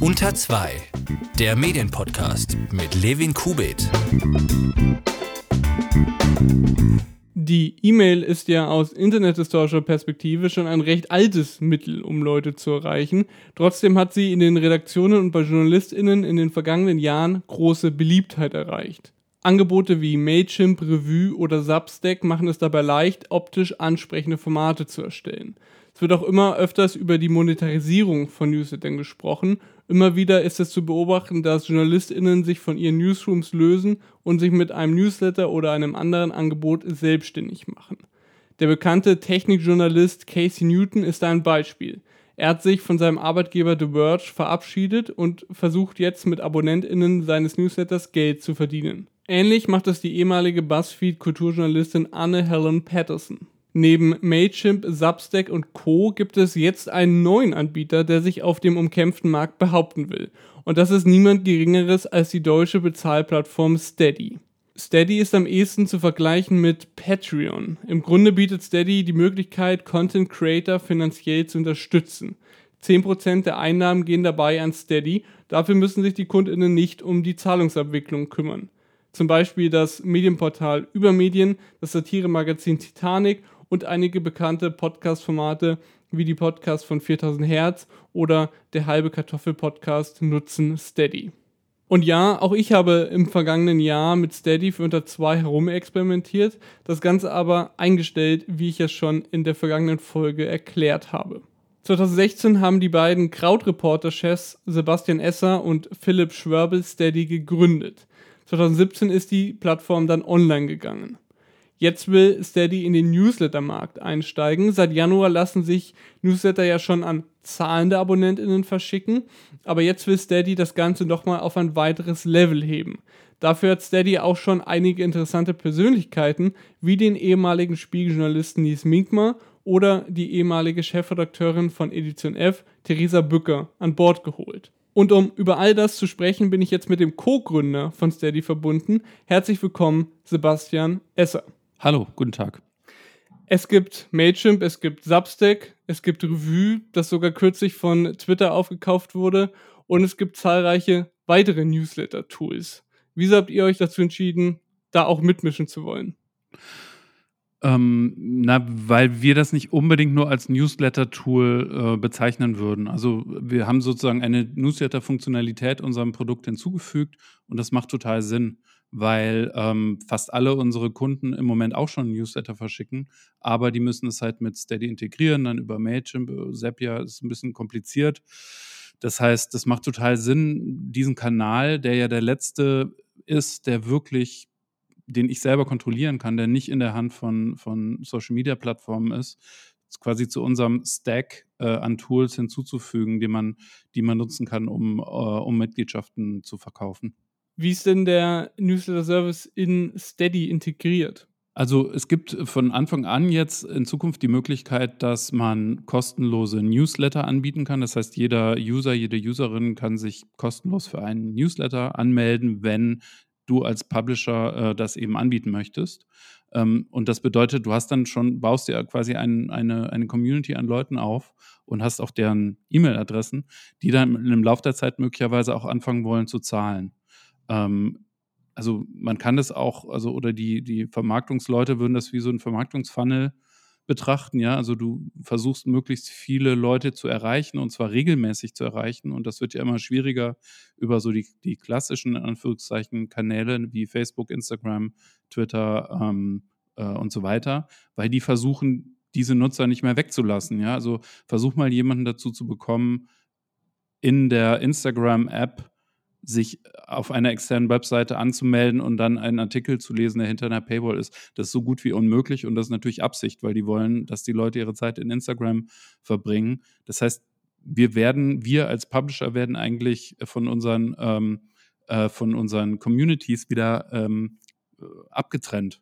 Unter 2, der Medienpodcast mit Levin Kubit. Die E-Mail ist ja aus internethistorischer Perspektive schon ein recht altes Mittel, um Leute zu erreichen. Trotzdem hat sie in den Redaktionen und bei JournalistInnen in den vergangenen Jahren große Beliebtheit erreicht. Angebote wie Mailchimp, Revue oder Substack machen es dabei leicht, optisch ansprechende Formate zu erstellen. Es wird auch immer öfters über die Monetarisierung von Newslettern gesprochen. Immer wieder ist es zu beobachten, dass JournalistInnen sich von ihren Newsrooms lösen und sich mit einem Newsletter oder einem anderen Angebot selbstständig machen. Der bekannte Technikjournalist Casey Newton ist ein Beispiel. Er hat sich von seinem Arbeitgeber The Verge verabschiedet und versucht jetzt mit AbonnentInnen seines Newsletters Geld zu verdienen. Ähnlich macht es die ehemalige BuzzFeed-Kulturjournalistin Anne Helen Patterson. Neben Mailchimp, Substack und Co. gibt es jetzt einen neuen Anbieter, der sich auf dem umkämpften Markt behaupten will. Und das ist niemand Geringeres als die deutsche Bezahlplattform Steady. Steady ist am ehesten zu vergleichen mit Patreon. Im Grunde bietet Steady die Möglichkeit, Content Creator finanziell zu unterstützen. 10% der Einnahmen gehen dabei an Steady, dafür müssen sich die KundInnen nicht um die Zahlungsabwicklung kümmern zum Beispiel das Medienportal Übermedien, das Satiremagazin Titanic und einige bekannte Podcast-Formate wie die Podcasts von 4000 Hertz oder der halbe Kartoffel-Podcast nutzen Steady. Und ja, auch ich habe im vergangenen Jahr mit Steady für unter zwei herumexperimentiert, das Ganze aber eingestellt, wie ich es schon in der vergangenen Folge erklärt habe. 2016 haben die beiden Krautreporter-Chefs Sebastian Esser und Philipp Schwörbel Steady gegründet. 2017 ist die Plattform dann online gegangen. Jetzt will Steady in den Newsletter-Markt einsteigen. Seit Januar lassen sich Newsletter ja schon an zahlende AbonnentInnen verschicken, aber jetzt will Steady das Ganze nochmal auf ein weiteres Level heben. Dafür hat Steady auch schon einige interessante Persönlichkeiten, wie den ehemaligen Spiegeljournalisten Nies Minkmar oder die ehemalige Chefredakteurin von Edition F, Theresa Bücker, an Bord geholt. Und um über all das zu sprechen, bin ich jetzt mit dem Co-Gründer von Steady verbunden. Herzlich willkommen, Sebastian Esser. Hallo, guten Tag. Es gibt Mailchimp, es gibt Substack, es gibt Revue, das sogar kürzlich von Twitter aufgekauft wurde, und es gibt zahlreiche weitere Newsletter-Tools. Wieso habt ihr euch dazu entschieden, da auch mitmischen zu wollen? Ähm, na, weil wir das nicht unbedingt nur als Newsletter-Tool äh, bezeichnen würden. Also wir haben sozusagen eine Newsletter-Funktionalität unserem Produkt hinzugefügt und das macht total Sinn, weil ähm, fast alle unsere Kunden im Moment auch schon Newsletter verschicken, aber die müssen es halt mit Steady integrieren, dann über Mailchimp, äh, Zapier ist ein bisschen kompliziert. Das heißt, das macht total Sinn, diesen Kanal, der ja der letzte ist, der wirklich den ich selber kontrollieren kann, der nicht in der Hand von, von Social-Media-Plattformen ist, quasi zu unserem Stack äh, an Tools hinzuzufügen, die man, die man nutzen kann, um, äh, um Mitgliedschaften zu verkaufen. Wie ist denn der Newsletter-Service in Steady integriert? Also es gibt von Anfang an jetzt in Zukunft die Möglichkeit, dass man kostenlose Newsletter anbieten kann. Das heißt, jeder User, jede Userin kann sich kostenlos für einen Newsletter anmelden, wenn du als Publisher äh, das eben anbieten möchtest. Ähm, und das bedeutet, du hast dann schon, baust dir quasi ein, eine, eine Community an Leuten auf und hast auch deren E-Mail-Adressen, die dann im Laufe der Zeit möglicherweise auch anfangen wollen zu zahlen. Ähm, also man kann das auch, also oder die, die Vermarktungsleute würden das wie so ein Vermarktungsfunnel betrachten, ja. Also du versuchst möglichst viele Leute zu erreichen und zwar regelmäßig zu erreichen. Und das wird ja immer schwieriger über so die, die klassischen Anführungszeichen Kanäle wie Facebook, Instagram, Twitter ähm, äh, und so weiter, weil die versuchen, diese Nutzer nicht mehr wegzulassen. Ja, also versuch mal jemanden dazu zu bekommen, in der Instagram-App sich auf einer externen Webseite anzumelden und dann einen Artikel zu lesen, der hinter einer Paywall ist. Das ist so gut wie unmöglich und das ist natürlich Absicht, weil die wollen, dass die Leute ihre Zeit in Instagram verbringen. Das heißt, wir werden, wir als Publisher werden eigentlich von unseren, ähm, äh, von unseren Communities wieder ähm, abgetrennt.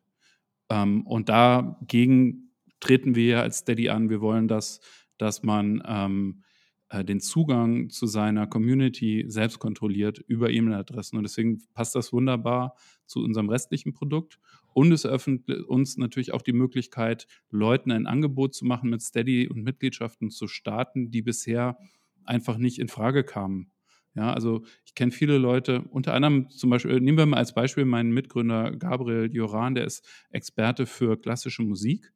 Ähm, und dagegen treten wir als Steady an. Wir wollen, dass, dass man ähm, äh, den Zugang zu seiner Community selbst kontrolliert über E-Mail-Adressen. Und deswegen passt das wunderbar zu unserem restlichen Produkt. Und es eröffnet uns natürlich auch die Möglichkeit, Leuten ein Angebot zu machen, mit Steady und Mitgliedschaften zu starten, die bisher einfach nicht in Frage kamen. Ja, also ich kenne viele Leute, unter anderem zum Beispiel, nehmen wir mal als Beispiel meinen Mitgründer Gabriel Joran, der ist Experte für klassische Musik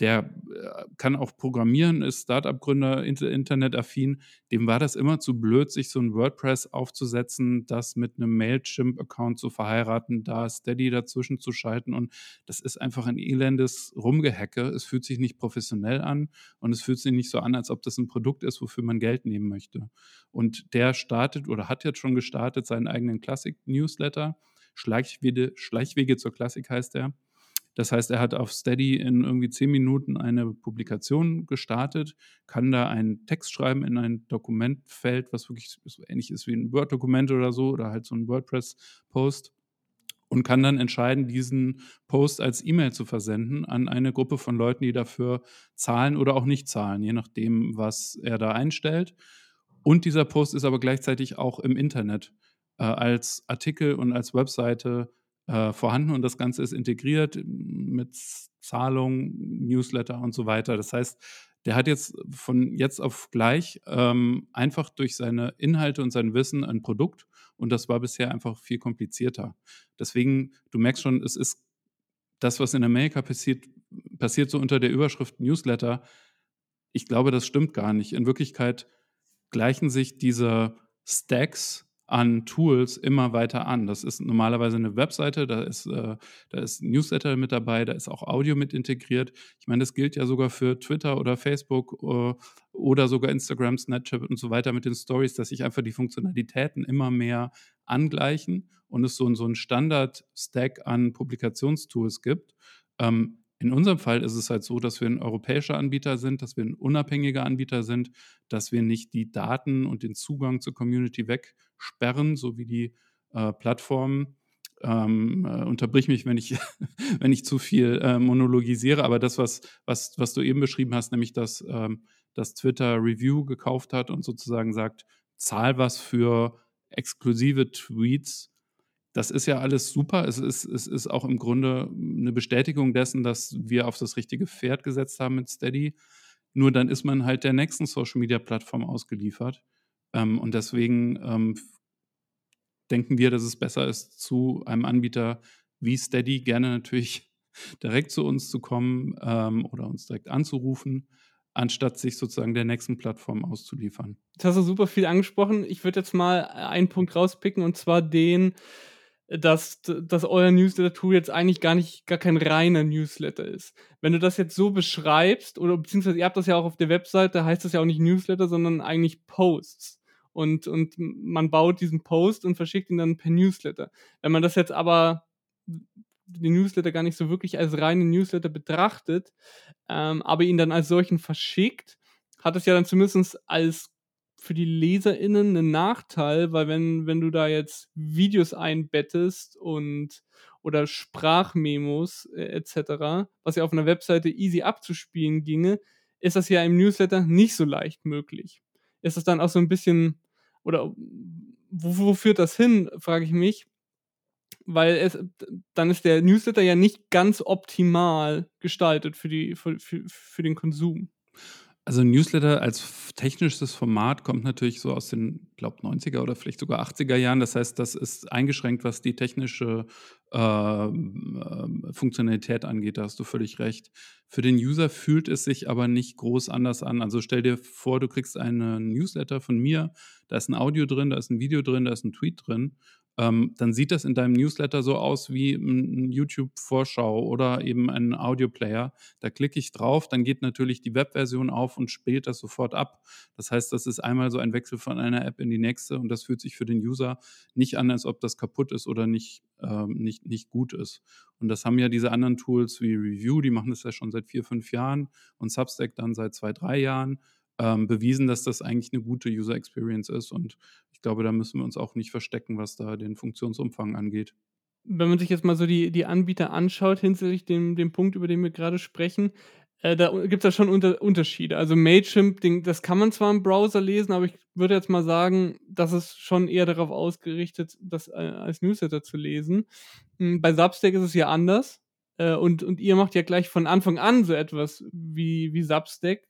der äh, kann auch programmieren, ist Startup-Gründer, internetaffin. Dem war das immer zu blöd, sich so ein WordPress aufzusetzen, das mit einem Mailchimp-Account zu verheiraten, da Steady dazwischen zu schalten. Und das ist einfach ein elendes Rumgehacke. Es fühlt sich nicht professionell an und es fühlt sich nicht so an, als ob das ein Produkt ist, wofür man Geld nehmen möchte. Und der startet oder hat jetzt schon gestartet seinen eigenen Klassik-Newsletter. Schleichwege, Schleichwege zur Klassik heißt er das heißt, er hat auf Steady in irgendwie zehn Minuten eine Publikation gestartet, kann da einen Text schreiben in ein Dokumentfeld, was wirklich so ähnlich ist wie ein Word-Dokument oder so, oder halt so ein WordPress-Post und kann dann entscheiden, diesen Post als E-Mail zu versenden an eine Gruppe von Leuten, die dafür zahlen oder auch nicht zahlen, je nachdem, was er da einstellt. Und dieser Post ist aber gleichzeitig auch im Internet äh, als Artikel und als Webseite äh, vorhanden und das Ganze ist integriert mit Zahlung, Newsletter und so weiter. Das heißt, der hat jetzt von jetzt auf gleich ähm, einfach durch seine Inhalte und sein Wissen ein Produkt und das war bisher einfach viel komplizierter. Deswegen, du merkst schon, es ist das, was in Amerika passiert, passiert so unter der Überschrift Newsletter. Ich glaube, das stimmt gar nicht. In Wirklichkeit gleichen sich diese Stacks an Tools immer weiter an. Das ist normalerweise eine Webseite, da ist, äh, da ist Newsletter mit dabei, da ist auch Audio mit integriert. Ich meine, das gilt ja sogar für Twitter oder Facebook äh, oder sogar Instagram, Snapchat und so weiter mit den Stories, dass sich einfach die Funktionalitäten immer mehr angleichen und es so, so einen Standard-Stack an Publikationstools gibt. Ähm, in unserem Fall ist es halt so, dass wir ein europäischer Anbieter sind, dass wir ein unabhängiger Anbieter sind, dass wir nicht die Daten und den Zugang zur Community wegsperren, so wie die äh, Plattformen. Ähm, äh, unterbrich mich, wenn ich, wenn ich zu viel äh, monologisiere, aber das, was, was, was du eben beschrieben hast, nämlich dass, ähm, dass Twitter Review gekauft hat und sozusagen sagt, zahl was für exklusive Tweets, das ist ja alles super. Es ist, es ist auch im Grunde eine Bestätigung dessen, dass wir auf das richtige Pferd gesetzt haben mit Steady. Nur dann ist man halt der nächsten Social-Media-Plattform ausgeliefert. Ähm, und deswegen ähm, denken wir, dass es besser ist, zu einem Anbieter wie Steady gerne natürlich direkt zu uns zu kommen ähm, oder uns direkt anzurufen, anstatt sich sozusagen der nächsten Plattform auszuliefern. Das hast du super viel angesprochen. Ich würde jetzt mal einen Punkt rauspicken und zwar den, dass, dass euer Newsletter-Tool jetzt eigentlich gar nicht, gar kein reiner Newsletter ist. Wenn du das jetzt so beschreibst, oder beziehungsweise ihr habt das ja auch auf der Webseite, heißt das ja auch nicht Newsletter, sondern eigentlich Posts. Und, und man baut diesen Post und verschickt ihn dann per Newsletter. Wenn man das jetzt aber den Newsletter gar nicht so wirklich als reinen Newsletter betrachtet, ähm, aber ihn dann als solchen verschickt, hat es ja dann zumindest als für die LeserInnen ein Nachteil, weil wenn, wenn du da jetzt Videos einbettest und oder Sprachmemos äh, etc., was ja auf einer Webseite easy abzuspielen ginge, ist das ja im Newsletter nicht so leicht möglich. Ist das dann auch so ein bisschen, oder wo, wo führt das hin, frage ich mich, weil es, dann ist der Newsletter ja nicht ganz optimal gestaltet für, die, für, für, für den Konsum. Also Newsletter als technisches Format kommt natürlich so aus den, glaube 90er oder vielleicht sogar 80er Jahren. Das heißt, das ist eingeschränkt, was die technische äh, Funktionalität angeht. Da hast du völlig recht. Für den User fühlt es sich aber nicht groß anders an. Also stell dir vor, du kriegst einen Newsletter von mir, da ist ein Audio drin, da ist ein Video drin, da ist ein Tweet drin ähm, dann sieht das in deinem Newsletter so aus wie ein YouTube-Vorschau oder eben ein Audioplayer. Da klicke ich drauf, dann geht natürlich die Webversion auf und spielt das sofort ab. Das heißt, das ist einmal so ein Wechsel von einer App in die nächste und das fühlt sich für den User nicht an, als ob das kaputt ist oder nicht, ähm, nicht, nicht gut ist. Und das haben ja diese anderen Tools wie Review, die machen das ja schon seit vier, fünf Jahren und Substack dann seit zwei, drei Jahren ähm, bewiesen, dass das eigentlich eine gute User Experience ist. Und ich glaube, da müssen wir uns auch nicht verstecken, was da den Funktionsumfang angeht. Wenn man sich jetzt mal so die, die Anbieter anschaut, hinsichtlich dem, dem Punkt, über den wir gerade sprechen, äh, da gibt es ja schon unter, Unterschiede. Also Mailchimp, das kann man zwar im Browser lesen, aber ich würde jetzt mal sagen, das ist schon eher darauf ausgerichtet, das äh, als Newsletter zu lesen. Hm, bei Substack ist es ja anders. Äh, und, und ihr macht ja gleich von Anfang an so etwas wie, wie Substack,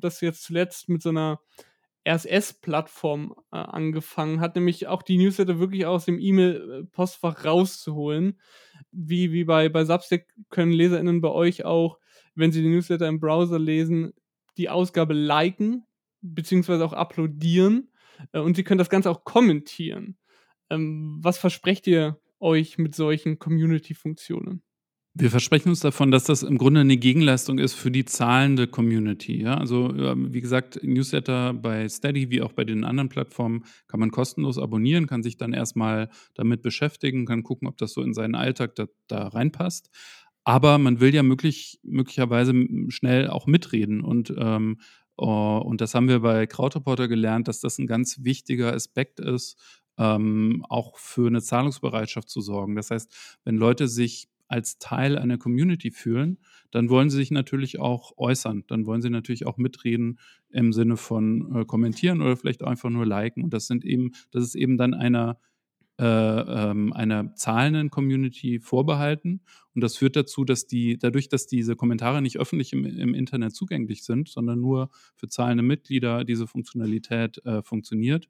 das jetzt zuletzt mit so einer RSS-Plattform äh, angefangen hat, nämlich auch die Newsletter wirklich aus dem E-Mail-Postfach rauszuholen. Wie, wie bei, bei Substack können LeserInnen bei euch auch, wenn sie die Newsletter im Browser lesen, die Ausgabe liken, beziehungsweise auch applaudieren. Äh, und sie können das Ganze auch kommentieren. Ähm, was versprecht ihr euch mit solchen Community-Funktionen? Wir versprechen uns davon, dass das im Grunde eine Gegenleistung ist für die zahlende Community. Ja? Also ähm, wie gesagt, Newsletter bei Steady wie auch bei den anderen Plattformen kann man kostenlos abonnieren, kann sich dann erstmal damit beschäftigen, kann gucken, ob das so in seinen Alltag da, da reinpasst. Aber man will ja möglich, möglicherweise schnell auch mitreden und ähm, Uh, und das haben wir bei Krautreporter gelernt, dass das ein ganz wichtiger Aspekt ist, ähm, auch für eine Zahlungsbereitschaft zu sorgen. Das heißt, wenn Leute sich als Teil einer Community fühlen, dann wollen sie sich natürlich auch äußern. Dann wollen sie natürlich auch mitreden im Sinne von äh, kommentieren oder vielleicht einfach nur liken. Und das sind eben, das ist eben dann einer, äh, ähm, einer zahlenden Community vorbehalten. Und das führt dazu, dass die, dadurch, dass diese Kommentare nicht öffentlich im, im Internet zugänglich sind, sondern nur für zahlende Mitglieder diese Funktionalität äh, funktioniert,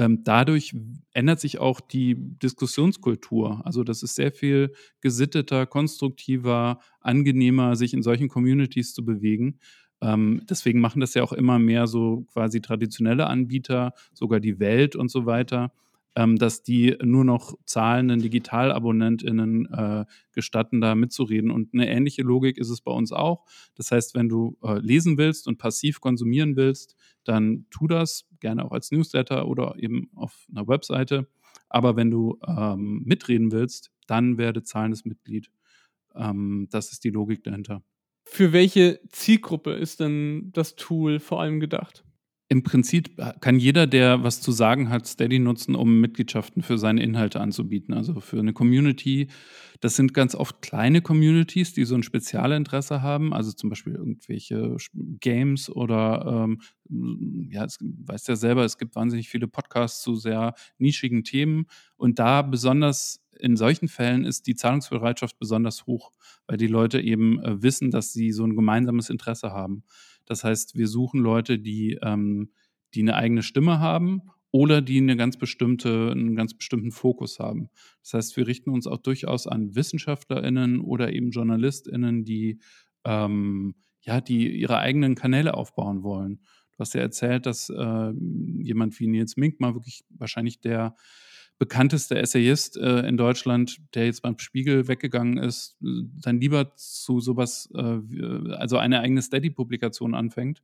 ähm, dadurch ändert sich auch die Diskussionskultur. Also das ist sehr viel gesitteter, konstruktiver, angenehmer, sich in solchen Communities zu bewegen. Ähm, deswegen machen das ja auch immer mehr so quasi traditionelle Anbieter, sogar die Welt und so weiter ähm, dass die nur noch zahlenden DigitalabonnentInnen äh, gestatten, da mitzureden. Und eine ähnliche Logik ist es bei uns auch. Das heißt, wenn du äh, lesen willst und passiv konsumieren willst, dann tu das, gerne auch als Newsletter oder eben auf einer Webseite. Aber wenn du ähm, mitreden willst, dann werde zahlendes Mitglied. Ähm, das ist die Logik dahinter. Für welche Zielgruppe ist denn das Tool vor allem gedacht? Im Prinzip kann jeder, der was zu sagen hat, Steady nutzen, um Mitgliedschaften für seine Inhalte anzubieten. Also für eine Community. Das sind ganz oft kleine Communities, die so ein Spezialinteresse haben. Also zum Beispiel irgendwelche Games oder, ähm, ja, es weißt ja selber, es gibt wahnsinnig viele Podcasts zu sehr nischigen Themen. Und da besonders in solchen Fällen ist die Zahlungsbereitschaft besonders hoch, weil die Leute eben äh, wissen, dass sie so ein gemeinsames Interesse haben. Das heißt, wir suchen Leute, die, ähm, die eine eigene Stimme haben oder die eine ganz bestimmte, einen ganz bestimmten Fokus haben. Das heißt, wir richten uns auch durchaus an WissenschaftlerInnen oder eben JournalistInnen, die, ähm, ja, die ihre eigenen Kanäle aufbauen wollen. Du hast ja erzählt, dass äh, jemand wie Nils Mink mal wirklich wahrscheinlich der bekannteste Essayist äh, in Deutschland, der jetzt beim Spiegel weggegangen ist, dann lieber zu sowas, äh, also eine eigene Steady-Publikation anfängt.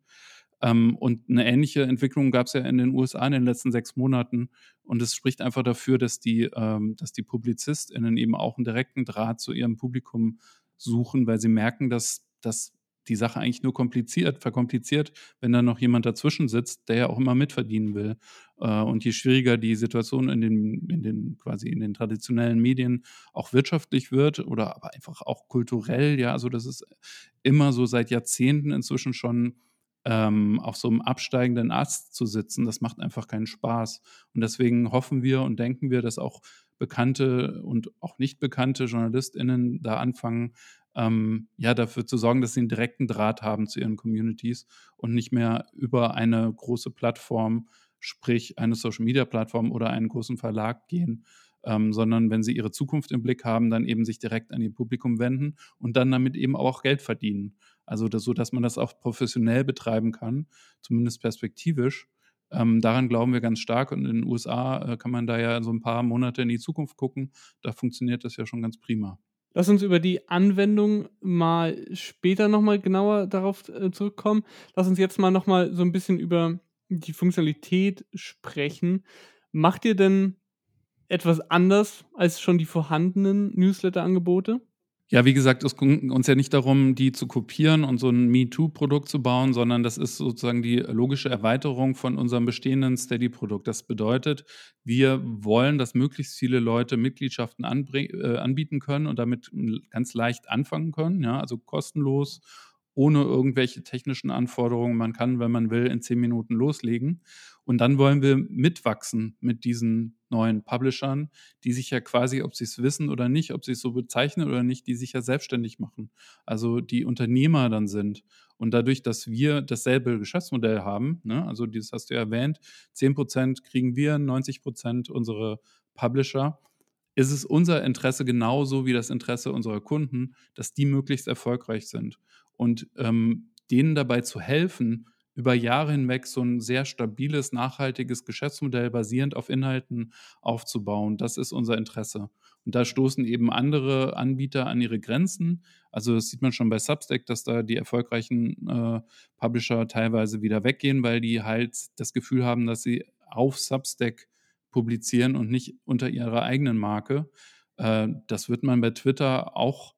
Ähm, und eine ähnliche Entwicklung gab es ja in den USA in den letzten sechs Monaten. Und es spricht einfach dafür, dass die, ähm, dass die PublizistInnen eben auch einen direkten Draht zu ihrem Publikum suchen, weil sie merken, dass, dass die Sache eigentlich nur kompliziert, verkompliziert, wenn da noch jemand dazwischen sitzt, der ja auch immer mitverdienen will. Äh, und je schwieriger die Situation in den, in den quasi in den traditionellen Medien auch wirtschaftlich wird oder aber einfach auch kulturell, ja, also das ist immer so seit Jahrzehnten inzwischen schon ähm, auf so einem absteigenden Ast zu sitzen, das macht einfach keinen Spaß. Und deswegen hoffen wir und denken wir, dass auch bekannte und auch nicht bekannte JournalistInnen da anfangen, ähm, ja, dafür zu sorgen, dass sie einen direkten Draht haben zu ihren Communities und nicht mehr über eine große Plattform, sprich eine Social-Media-Plattform oder einen großen Verlag gehen, ähm, sondern wenn sie ihre Zukunft im Blick haben, dann eben sich direkt an ihr Publikum wenden und dann damit eben auch Geld verdienen. Also das, so, dass man das auch professionell betreiben kann, zumindest perspektivisch. Ähm, daran glauben wir ganz stark und in den USA äh, kann man da ja so ein paar Monate in die Zukunft gucken. Da funktioniert das ja schon ganz prima. Lass uns über die Anwendung mal später nochmal genauer darauf äh, zurückkommen. Lass uns jetzt mal nochmal so ein bisschen über die Funktionalität sprechen. Macht ihr denn etwas anders als schon die vorhandenen Newsletter-Angebote? Ja, wie gesagt, es ging uns ja nicht darum, die zu kopieren und so ein MeToo-Produkt zu bauen, sondern das ist sozusagen die logische Erweiterung von unserem bestehenden Steady-Produkt. Das bedeutet, wir wollen, dass möglichst viele Leute Mitgliedschaften äh, anbieten können und damit ganz leicht anfangen können, ja, also kostenlos ohne irgendwelche technischen Anforderungen. Man kann, wenn man will, in zehn Minuten loslegen. Und dann wollen wir mitwachsen mit diesen neuen Publishern, die sich ja quasi, ob sie es wissen oder nicht, ob sie es so bezeichnen oder nicht, die sich ja selbstständig machen. Also die Unternehmer dann sind. Und dadurch, dass wir dasselbe Geschäftsmodell haben, ne, also das hast du ja erwähnt, 10% kriegen wir, 90% unsere Publisher, ist es unser Interesse genauso wie das Interesse unserer Kunden, dass die möglichst erfolgreich sind und ähm, denen dabei zu helfen, über Jahre hinweg so ein sehr stabiles, nachhaltiges Geschäftsmodell basierend auf Inhalten aufzubauen. Das ist unser Interesse. Und da stoßen eben andere Anbieter an ihre Grenzen. Also das sieht man schon bei Substack, dass da die erfolgreichen äh, Publisher teilweise wieder weggehen, weil die halt das Gefühl haben, dass sie auf Substack publizieren und nicht unter ihrer eigenen Marke. Äh, das wird man bei Twitter auch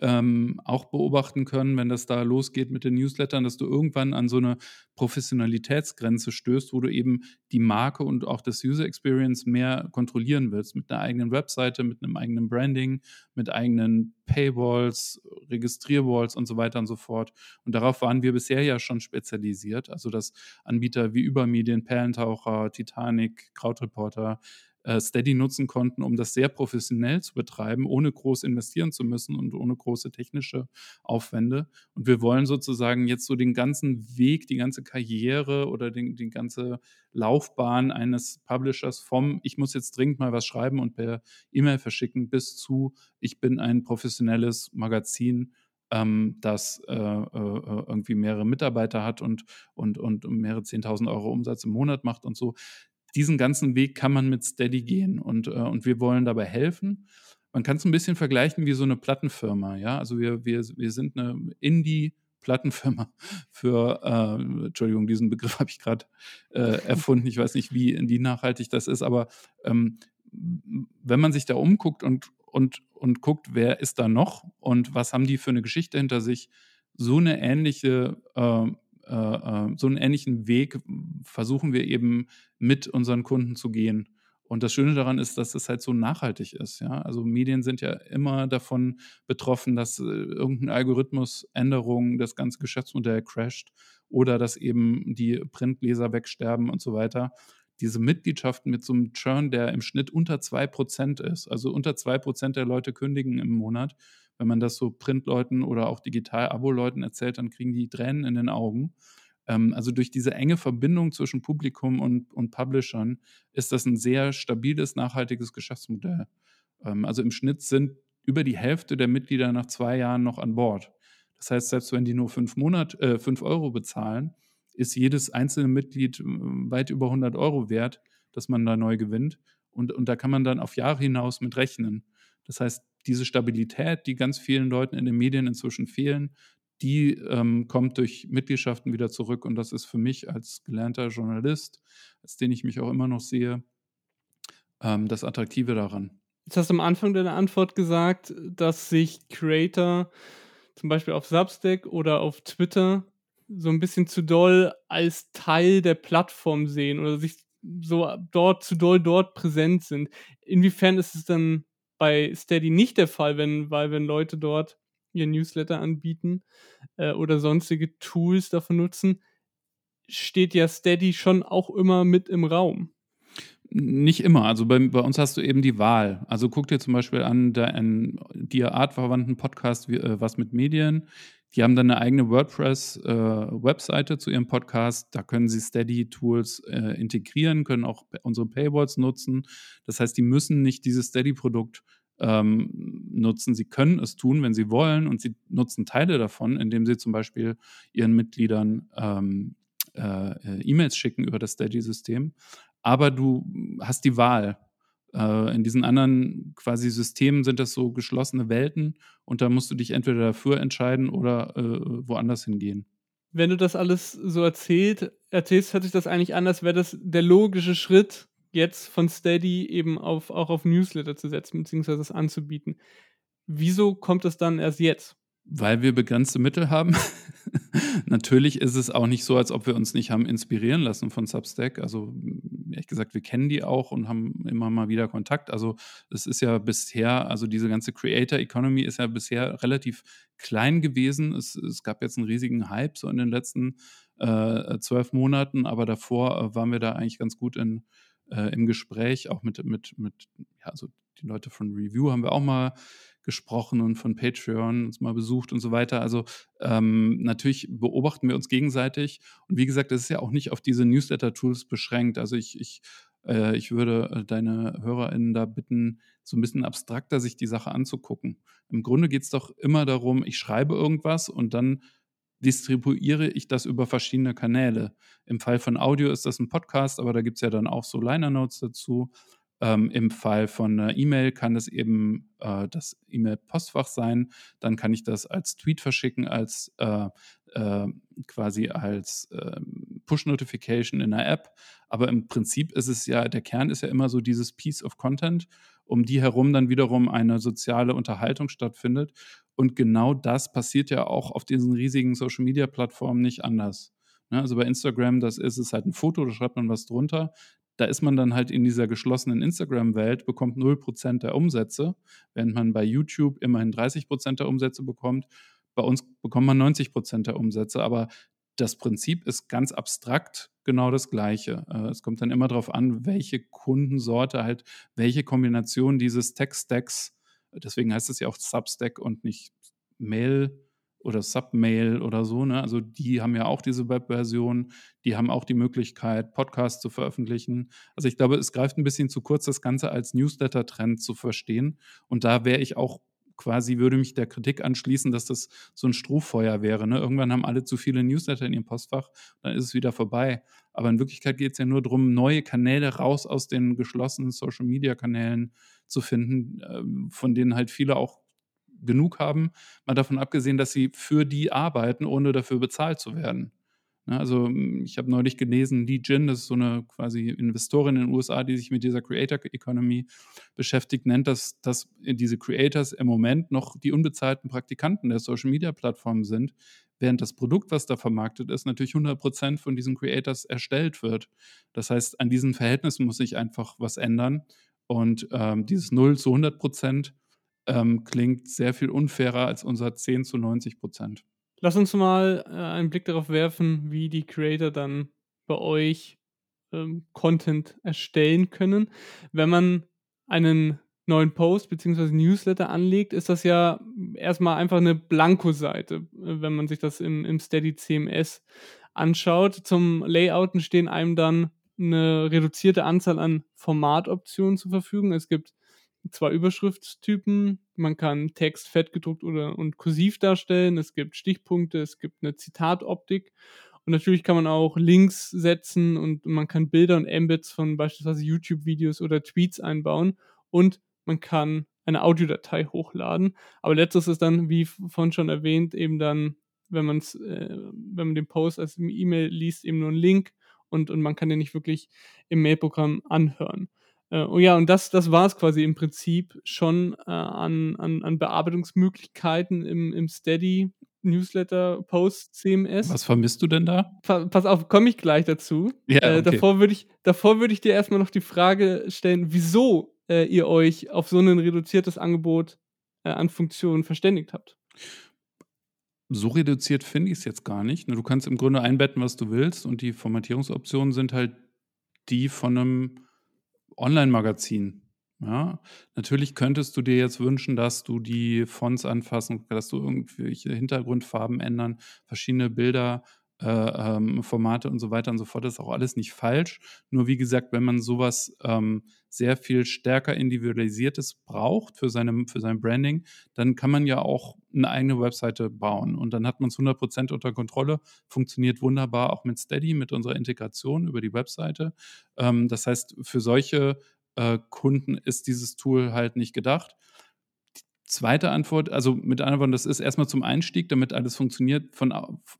ähm, auch beobachten können, wenn das da losgeht mit den Newslettern, dass du irgendwann an so eine Professionalitätsgrenze stößt, wo du eben die Marke und auch das User Experience mehr kontrollieren willst, mit einer eigenen Webseite, mit einem eigenen Branding, mit eigenen Paywalls, Registrierwalls und so weiter und so fort. Und darauf waren wir bisher ja schon spezialisiert, also dass Anbieter wie Übermedien, Perlentaucher, Titanic, Krautreporter, Steady nutzen konnten, um das sehr professionell zu betreiben, ohne groß investieren zu müssen und ohne große technische Aufwände. Und wir wollen sozusagen jetzt so den ganzen Weg, die ganze Karriere oder den, die ganze Laufbahn eines Publishers vom, ich muss jetzt dringend mal was schreiben und per E-Mail verschicken, bis zu, ich bin ein professionelles Magazin, ähm, das äh, äh, irgendwie mehrere Mitarbeiter hat und, und, und mehrere 10.000 Euro Umsatz im Monat macht und so diesen ganzen Weg kann man mit Steady gehen und, äh, und wir wollen dabei helfen. Man kann es ein bisschen vergleichen wie so eine Plattenfirma, ja. Also wir, wir, wir sind eine Indie-Plattenfirma für, äh, Entschuldigung, diesen Begriff habe ich gerade äh, erfunden. Ich weiß nicht, wie, wie nachhaltig das ist, aber ähm, wenn man sich da umguckt und, und, und guckt, wer ist da noch und was haben die für eine Geschichte hinter sich, so eine ähnliche äh, äh, äh, so einen ähnlichen Weg versuchen wir eben mit unseren Kunden zu gehen. Und das Schöne daran ist, dass es halt so nachhaltig ist. Ja? Also Medien sind ja immer davon betroffen, dass äh, irgendeine Algorithmusänderung das ganze Geschäftsmodell crasht oder dass eben die Printleser wegsterben und so weiter. Diese Mitgliedschaften mit so einem Churn, der im Schnitt unter 2% ist, also unter 2% der Leute kündigen im Monat, wenn man das so Printleuten oder auch Digital-Abo-Leuten erzählt, dann kriegen die Tränen in den Augen. Ähm, also durch diese enge Verbindung zwischen Publikum und, und Publishern ist das ein sehr stabiles, nachhaltiges Geschäftsmodell. Ähm, also im Schnitt sind über die Hälfte der Mitglieder nach zwei Jahren noch an Bord. Das heißt, selbst wenn die nur fünf, Monat, äh, fünf Euro bezahlen, ist jedes einzelne Mitglied äh, weit über 100 Euro wert, dass man da neu gewinnt. Und, und da kann man dann auf Jahre hinaus mit rechnen. Das heißt, diese Stabilität, die ganz vielen Leuten in den Medien inzwischen fehlen, die ähm, kommt durch Mitgliedschaften wieder zurück. Und das ist für mich als gelernter Journalist, als den ich mich auch immer noch sehe, ähm, das Attraktive daran. Jetzt hast du am Anfang deiner Antwort gesagt, dass sich Creator zum Beispiel auf Substack oder auf Twitter so ein bisschen zu doll als Teil der Plattform sehen oder sich so dort zu doll dort präsent sind. Inwiefern ist es dann bei Steady nicht der Fall, wenn, weil wenn Leute dort ihr Newsletter anbieten äh, oder sonstige Tools dafür nutzen, steht ja Steady schon auch immer mit im Raum. Nicht immer. Also bei, bei, uns hast du eben die Wahl. Also guck dir zum Beispiel an einen dir artverwandten Podcast wie, äh, Was mit Medien. Die haben dann eine eigene WordPress-Webseite äh, zu ihrem Podcast. Da können sie Steady-Tools äh, integrieren, können auch unsere Paywalls nutzen. Das heißt, die müssen nicht dieses Steady-Produkt ähm, nutzen. Sie können es tun, wenn sie wollen, und sie nutzen Teile davon, indem sie zum Beispiel ihren Mitgliedern ähm, äh, E-Mails schicken über das Steady-System. Aber du hast die Wahl. Äh, in diesen anderen quasi Systemen sind das so geschlossene Welten und da musst du dich entweder dafür entscheiden oder äh, woanders hingehen. Wenn du das alles so erzählt, erzählst, hört sich das eigentlich an, als wäre das der logische Schritt, jetzt von Steady eben auf, auch auf Newsletter zu setzen, beziehungsweise das anzubieten. Wieso kommt es dann erst jetzt? Weil wir begrenzte Mittel haben. Natürlich ist es auch nicht so, als ob wir uns nicht haben inspirieren lassen von Substack. Also ehrlich gesagt, wir kennen die auch und haben immer mal wieder Kontakt. Also es ist ja bisher, also diese ganze Creator Economy ist ja bisher relativ klein gewesen. Es, es gab jetzt einen riesigen Hype so in den letzten äh, zwölf Monaten, aber davor äh, waren wir da eigentlich ganz gut in, äh, im Gespräch, auch mit, mit, mit, ja, also die Leute von Review haben wir auch mal gesprochen und von Patreon uns mal besucht und so weiter. Also ähm, natürlich beobachten wir uns gegenseitig. Und wie gesagt, das ist ja auch nicht auf diese Newsletter-Tools beschränkt. Also ich, ich, äh, ich würde äh, deine HörerInnen da bitten, so ein bisschen abstrakter sich die Sache anzugucken. Im Grunde geht es doch immer darum, ich schreibe irgendwas und dann distribuiere ich das über verschiedene Kanäle. Im Fall von Audio ist das ein Podcast, aber da gibt es ja dann auch so Liner Notes dazu. Ähm, Im Fall von einer E-Mail kann es eben äh, das E-Mail-Postfach sein. Dann kann ich das als Tweet verschicken, als äh, äh, quasi als ähm, Push-Notification in der App. Aber im Prinzip ist es ja, der Kern ist ja immer so dieses Piece of Content, um die herum dann wiederum eine soziale Unterhaltung stattfindet. Und genau das passiert ja auch auf diesen riesigen Social-Media-Plattformen nicht anders. Ne, also bei Instagram, das ist es halt ein Foto, da schreibt man was drunter da ist man dann halt in dieser geschlossenen Instagram-Welt, bekommt 0% der Umsätze, während man bei YouTube immerhin 30% der Umsätze bekommt. Bei uns bekommt man 90% der Umsätze, aber das Prinzip ist ganz abstrakt genau das Gleiche. Äh, es kommt dann immer darauf an, welche Kundensorte halt, welche Kombination dieses Tech-Stacks, deswegen heißt es ja auch Substack und nicht Mail, oder Submail oder so. Ne? Also die haben ja auch diese Webversion, die haben auch die Möglichkeit, Podcasts zu veröffentlichen. Also ich glaube, es greift ein bisschen zu kurz, das Ganze als Newsletter-Trend zu verstehen. Und da wäre ich auch quasi, würde mich der Kritik anschließen, dass das so ein Strohfeuer wäre. Ne? Irgendwann haben alle zu viele Newsletter in ihrem Postfach, dann ist es wieder vorbei. Aber in Wirklichkeit geht es ja nur darum, neue Kanäle raus aus den geschlossenen Social-Media-Kanälen zu finden, ähm, von denen halt viele auch genug haben, mal davon abgesehen, dass sie für die arbeiten, ohne dafür bezahlt zu werden. Ne, also hm, ich habe neulich gelesen, Lee Jin, das ist so eine quasi Investorin in den USA, die sich mit dieser Creator Economy beschäftigt, nennt, dass, dass diese Creators im Moment noch die unbezahlten Praktikanten der Social Media Plattformen sind, während das Produkt, was da vermarktet ist, natürlich 100% von diesen Creators erstellt wird. Das heißt, an diesen Verhältnissen muss sich einfach was ändern. Und ähm, dieses 0 zu 100 Prozent ähm, klingt sehr viel unfairer als unser 10 zu 90 Prozent. Lass uns mal äh, einen Blick darauf werfen, wie die Creator dann bei euch ähm, Content erstellen können. Wenn man einen neuen Post bzw. Newsletter anlegt, ist das ja erstmal einfach eine Blankoseite, wenn man sich das im, im Steady CMS anschaut. Zum Layouten stehen einem dann eine reduzierte Anzahl an Formatoptionen zur Verfügung. Es gibt zwei Überschriftstypen. Man kann Text fettgedruckt oder und kursiv darstellen. Es gibt Stichpunkte, es gibt eine Zitatoptik. Und natürlich kann man auch Links setzen und man kann Bilder und Embeds von beispielsweise YouTube-Videos oder Tweets einbauen. Und man kann eine Audiodatei hochladen. Aber letztes ist dann, wie vorhin schon erwähnt, eben dann, wenn, man's, äh, wenn man den Post als E-Mail liest, eben nur ein Link und, und man kann den nicht wirklich im Mailprogramm anhören. Äh, oh ja, und das, das war es quasi im Prinzip schon äh, an, an, an Bearbeitungsmöglichkeiten im, im Steady Newsletter Post CMS. Was vermisst du denn da? Pa pass auf, komme ich gleich dazu. Ja, äh, okay. davor würde ich, davor ich dir erstmal noch die Frage stellen, wieso äh, ihr euch auf so ein reduziertes Angebot äh, an Funktionen verständigt habt. So reduziert finde ich es jetzt gar nicht. Du kannst im Grunde einbetten, was du willst, und die Formatierungsoptionen sind halt die von einem Online-Magazin. Ja, natürlich könntest du dir jetzt wünschen, dass du die Fonts anfassen, dass du irgendwelche Hintergrundfarben ändern, verschiedene Bilder, äh, ähm, Formate und so weiter und so fort. Das ist auch alles nicht falsch. Nur wie gesagt, wenn man sowas ähm, sehr viel stärker individualisiertes braucht für, seine, für sein Branding, dann kann man ja auch eine eigene Webseite bauen und dann hat man es 100% unter Kontrolle. Funktioniert wunderbar auch mit Steady, mit unserer Integration über die Webseite. Ähm, das heißt, für solche äh, Kunden ist dieses Tool halt nicht gedacht. Zweite Antwort, also mit anderen Worten, das ist erstmal zum Einstieg, damit alles funktioniert, von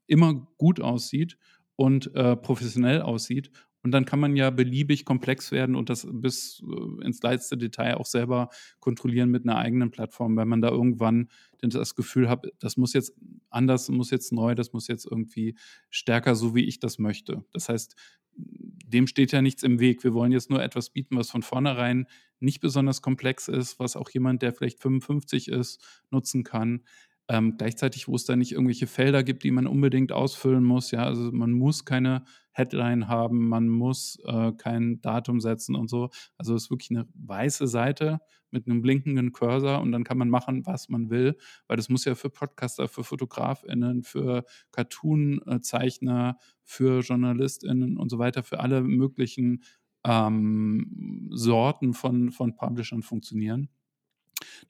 immer gut aussieht und äh, professionell aussieht Und dann kann man ja beliebig komplex werden und das bis äh, ins letzte Detail auch selber kontrollieren mit einer eigenen Plattform, wenn man da irgendwann das Gefühl hat, das muss jetzt anders, muss jetzt neu, das muss jetzt irgendwie stärker, so wie ich das möchte. Das heißt, dem steht ja nichts im Weg. Wir wollen jetzt nur etwas bieten, was von vornherein nicht besonders komplex ist, was auch jemand, der vielleicht 55 ist, nutzen kann. Ähm, gleichzeitig, wo es da nicht irgendwelche Felder gibt, die man unbedingt ausfüllen muss. Ja, also man muss keine Headline haben, man muss äh, kein Datum setzen und so. Also es ist wirklich eine weiße Seite mit einem blinkenden Cursor und dann kann man machen, was man will, weil das muss ja für Podcaster, für FotografInnen, für Cartoon-Zeichner, für JournalistInnen und so weiter, für alle möglichen ähm, Sorten von, von Publishern funktionieren.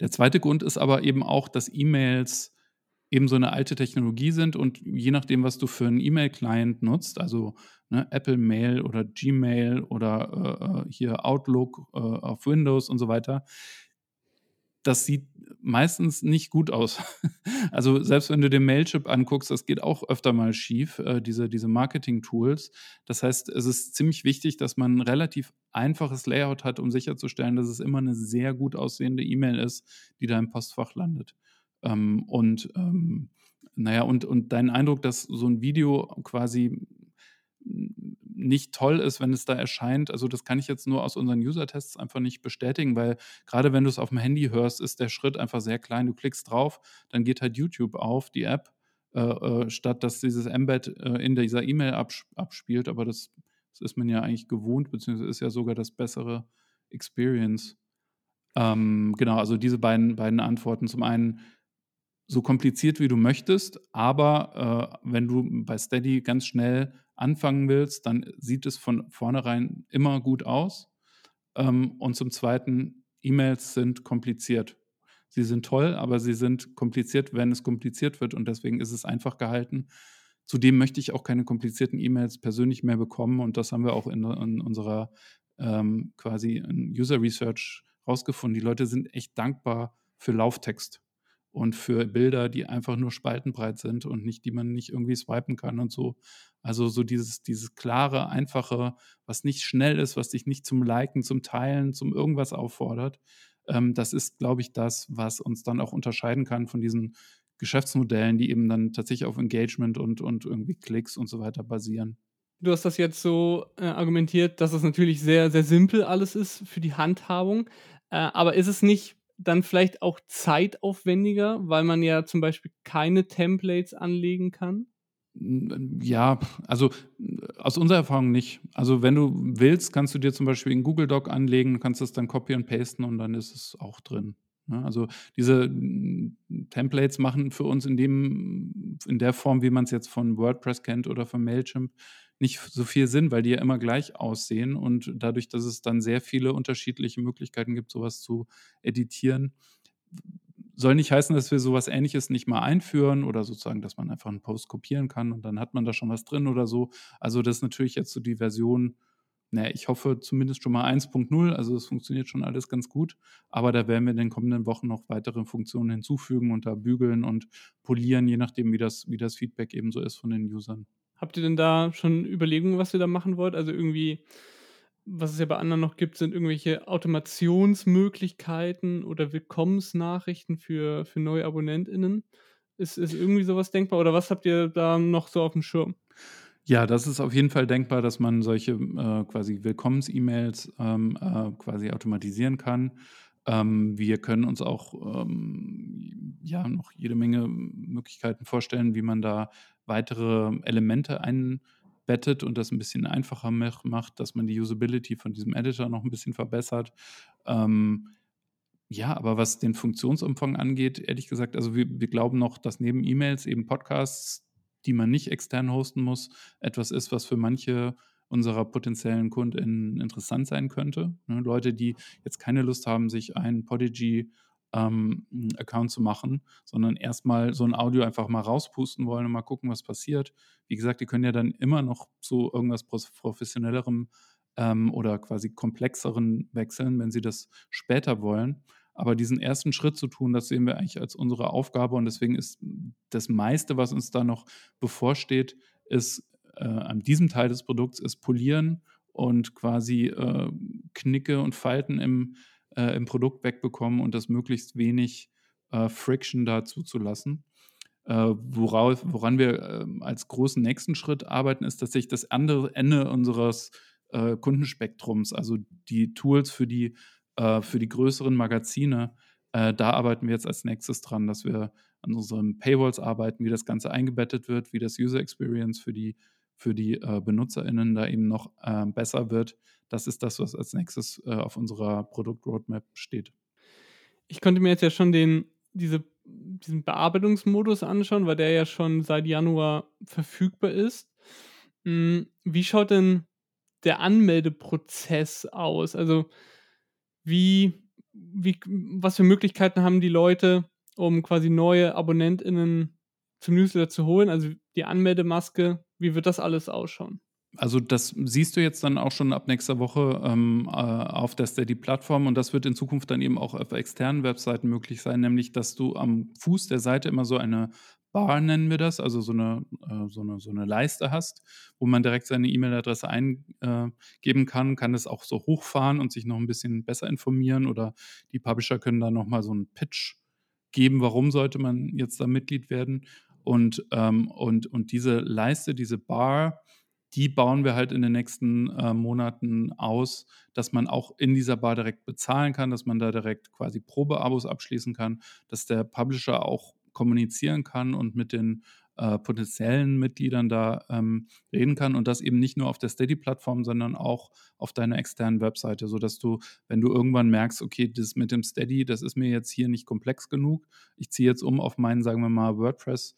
Der zweite Grund ist aber eben auch, dass E-Mails eben so eine alte Technologie sind und je nachdem, was du für einen E-Mail-Client nutzt, also ne, Apple Mail oder Gmail oder äh, äh, hier Outlook äh, auf Windows und so weiter, das sieht meistens nicht gut aus. also selbst wenn du den Mailchimp anguckst, das geht auch öfter mal schief, äh, diese, diese Marketing-Tools. Das heißt, es ist ziemlich wichtig, dass man ein relativ einfaches Layout hat, um sicherzustellen, dass es immer eine sehr gut aussehende E-Mail ist, die da im Postfach landet. Ähm, und ähm, naja, und, und dein Eindruck, dass so ein Video quasi nicht toll ist, wenn es da erscheint. Also das kann ich jetzt nur aus unseren User-Tests einfach nicht bestätigen, weil gerade wenn du es auf dem Handy hörst, ist der Schritt einfach sehr klein. Du klickst drauf, dann geht halt YouTube auf, die App, äh, äh, statt dass dieses Embed äh, in dieser E-Mail abs abspielt. Aber das, das, ist man ja eigentlich gewohnt, beziehungsweise ist ja sogar das bessere Experience. Ähm, genau, also diese beiden, beiden Antworten. Zum einen so kompliziert, wie du möchtest, aber äh, wenn du bei Steady ganz schnell anfangen willst, dann sieht es von vornherein immer gut aus. Ähm, und zum Zweiten, E-Mails sind kompliziert. Sie sind toll, aber sie sind kompliziert, wenn es kompliziert wird und deswegen ist es einfach gehalten. Zudem möchte ich auch keine komplizierten E-Mails persönlich mehr bekommen und das haben wir auch in, in unserer ähm, quasi User Research rausgefunden. Die Leute sind echt dankbar für Lauftext und für Bilder, die einfach nur spaltenbreit sind und nicht, die man nicht irgendwie swipen kann und so. Also so dieses, dieses klare, einfache, was nicht schnell ist, was dich nicht zum Liken, zum Teilen, zum irgendwas auffordert. Ähm, das ist, glaube ich, das, was uns dann auch unterscheiden kann von diesen Geschäftsmodellen, die eben dann tatsächlich auf Engagement und, und irgendwie Klicks und so weiter basieren. Du hast das jetzt so äh, argumentiert, dass es natürlich sehr, sehr simpel alles ist für die Handhabung. Äh, aber ist es nicht dann vielleicht auch zeitaufwendiger, weil man ja zum Beispiel keine Templates anlegen kann? Ja, also aus unserer Erfahrung nicht. Also wenn du willst, kannst du dir zum Beispiel in Google Doc anlegen, kannst es dann copy und pasten und dann ist es auch drin. Ja, also diese Templates machen für uns in dem, in der Form, wie man es jetzt von WordPress kennt oder von Mailchimp, nicht so viel Sinn, weil die ja immer gleich aussehen und dadurch, dass es dann sehr viele unterschiedliche Möglichkeiten gibt, sowas zu editieren, soll nicht heißen, dass wir sowas ähnliches nicht mal einführen oder sozusagen, dass man einfach einen Post kopieren kann und dann hat man da schon was drin oder so. Also das ist natürlich jetzt so die Version, naja, ich hoffe zumindest schon mal 1.0, also es funktioniert schon alles ganz gut, aber da werden wir in den kommenden Wochen noch weitere Funktionen hinzufügen und da bügeln und polieren, je nachdem, wie das, wie das Feedback eben so ist von den Usern. Habt ihr denn da schon Überlegungen, was ihr da machen wollt? Also irgendwie, was es ja bei anderen noch gibt, sind irgendwelche Automationsmöglichkeiten oder Willkommensnachrichten für, für neue AbonnentInnen. Ist, ist irgendwie sowas denkbar oder was habt ihr da noch so auf dem Schirm? Ja, das ist auf jeden Fall denkbar, dass man solche äh, quasi Willkommens-E-Mails ähm, äh, quasi automatisieren kann. Ähm, wir können uns auch ähm, ja noch jede Menge Möglichkeiten vorstellen, wie man da weitere Elemente einbettet und das ein bisschen einfacher macht, dass man die Usability von diesem Editor noch ein bisschen verbessert. Ähm, ja, aber was den Funktionsumfang angeht, ehrlich gesagt, also wir, wir glauben noch, dass neben E-Mails eben Podcasts, die man nicht extern hosten muss, etwas ist, was für manche unserer potenziellen KundInnen interessant sein könnte. Ne, Leute, die jetzt keine Lust haben, sich ein Podigy ähm, Account zu machen, sondern erstmal so ein Audio einfach mal rauspusten wollen und mal gucken, was passiert. Wie gesagt, die können ja dann immer noch zu irgendwas professionellerem ähm, oder quasi komplexeren wechseln, wenn sie das später wollen. Aber diesen ersten Schritt zu tun, das sehen wir eigentlich als unsere Aufgabe und deswegen ist das meiste, was uns da noch bevorsteht, ist äh, an diesem Teil des Produkts ist polieren und quasi äh, Knicke und Falten im, äh, im Produkt wegbekommen und das möglichst wenig äh, Friction dazu zu lassen. Äh, worauf, woran wir äh, als großen nächsten Schritt arbeiten, ist, dass sich das andere Ende unseres äh, Kundenspektrums, also die Tools für die, für die größeren Magazine, da arbeiten wir jetzt als nächstes dran, dass wir an unseren Paywalls arbeiten, wie das Ganze eingebettet wird, wie das User Experience für die, für die äh, BenutzerInnen da eben noch äh, besser wird. Das ist das, was als nächstes äh, auf unserer Produktroadmap steht. Ich konnte mir jetzt ja schon den, diese, diesen Bearbeitungsmodus anschauen, weil der ja schon seit Januar verfügbar ist. Hm, wie schaut denn der Anmeldeprozess aus? Also wie, wie, was für Möglichkeiten haben die Leute, um quasi neue AbonnentInnen zum Newsletter zu holen? Also die Anmeldemaske, wie wird das alles ausschauen? Also das siehst du jetzt dann auch schon ab nächster Woche ähm, äh, auf der Steady-Plattform und das wird in Zukunft dann eben auch auf externen Webseiten möglich sein, nämlich dass du am Fuß der Seite immer so eine Bar nennen wir das, also so eine, äh, so eine, so eine Leiste hast, wo man direkt seine E-Mail-Adresse eingeben kann, kann es auch so hochfahren und sich noch ein bisschen besser informieren oder die Publisher können da nochmal so einen Pitch geben, warum sollte man jetzt da Mitglied werden. Und, ähm, und, und diese Leiste, diese Bar, die bauen wir halt in den nächsten äh, Monaten aus, dass man auch in dieser Bar direkt bezahlen kann, dass man da direkt quasi Probeabos abschließen kann, dass der Publisher auch kommunizieren kann und mit den äh, potenziellen Mitgliedern da ähm, reden kann. Und das eben nicht nur auf der Steady-Plattform, sondern auch auf deiner externen Webseite, sodass du, wenn du irgendwann merkst, okay, das mit dem Steady, das ist mir jetzt hier nicht komplex genug, ich ziehe jetzt um auf meinen, sagen wir mal, WordPress-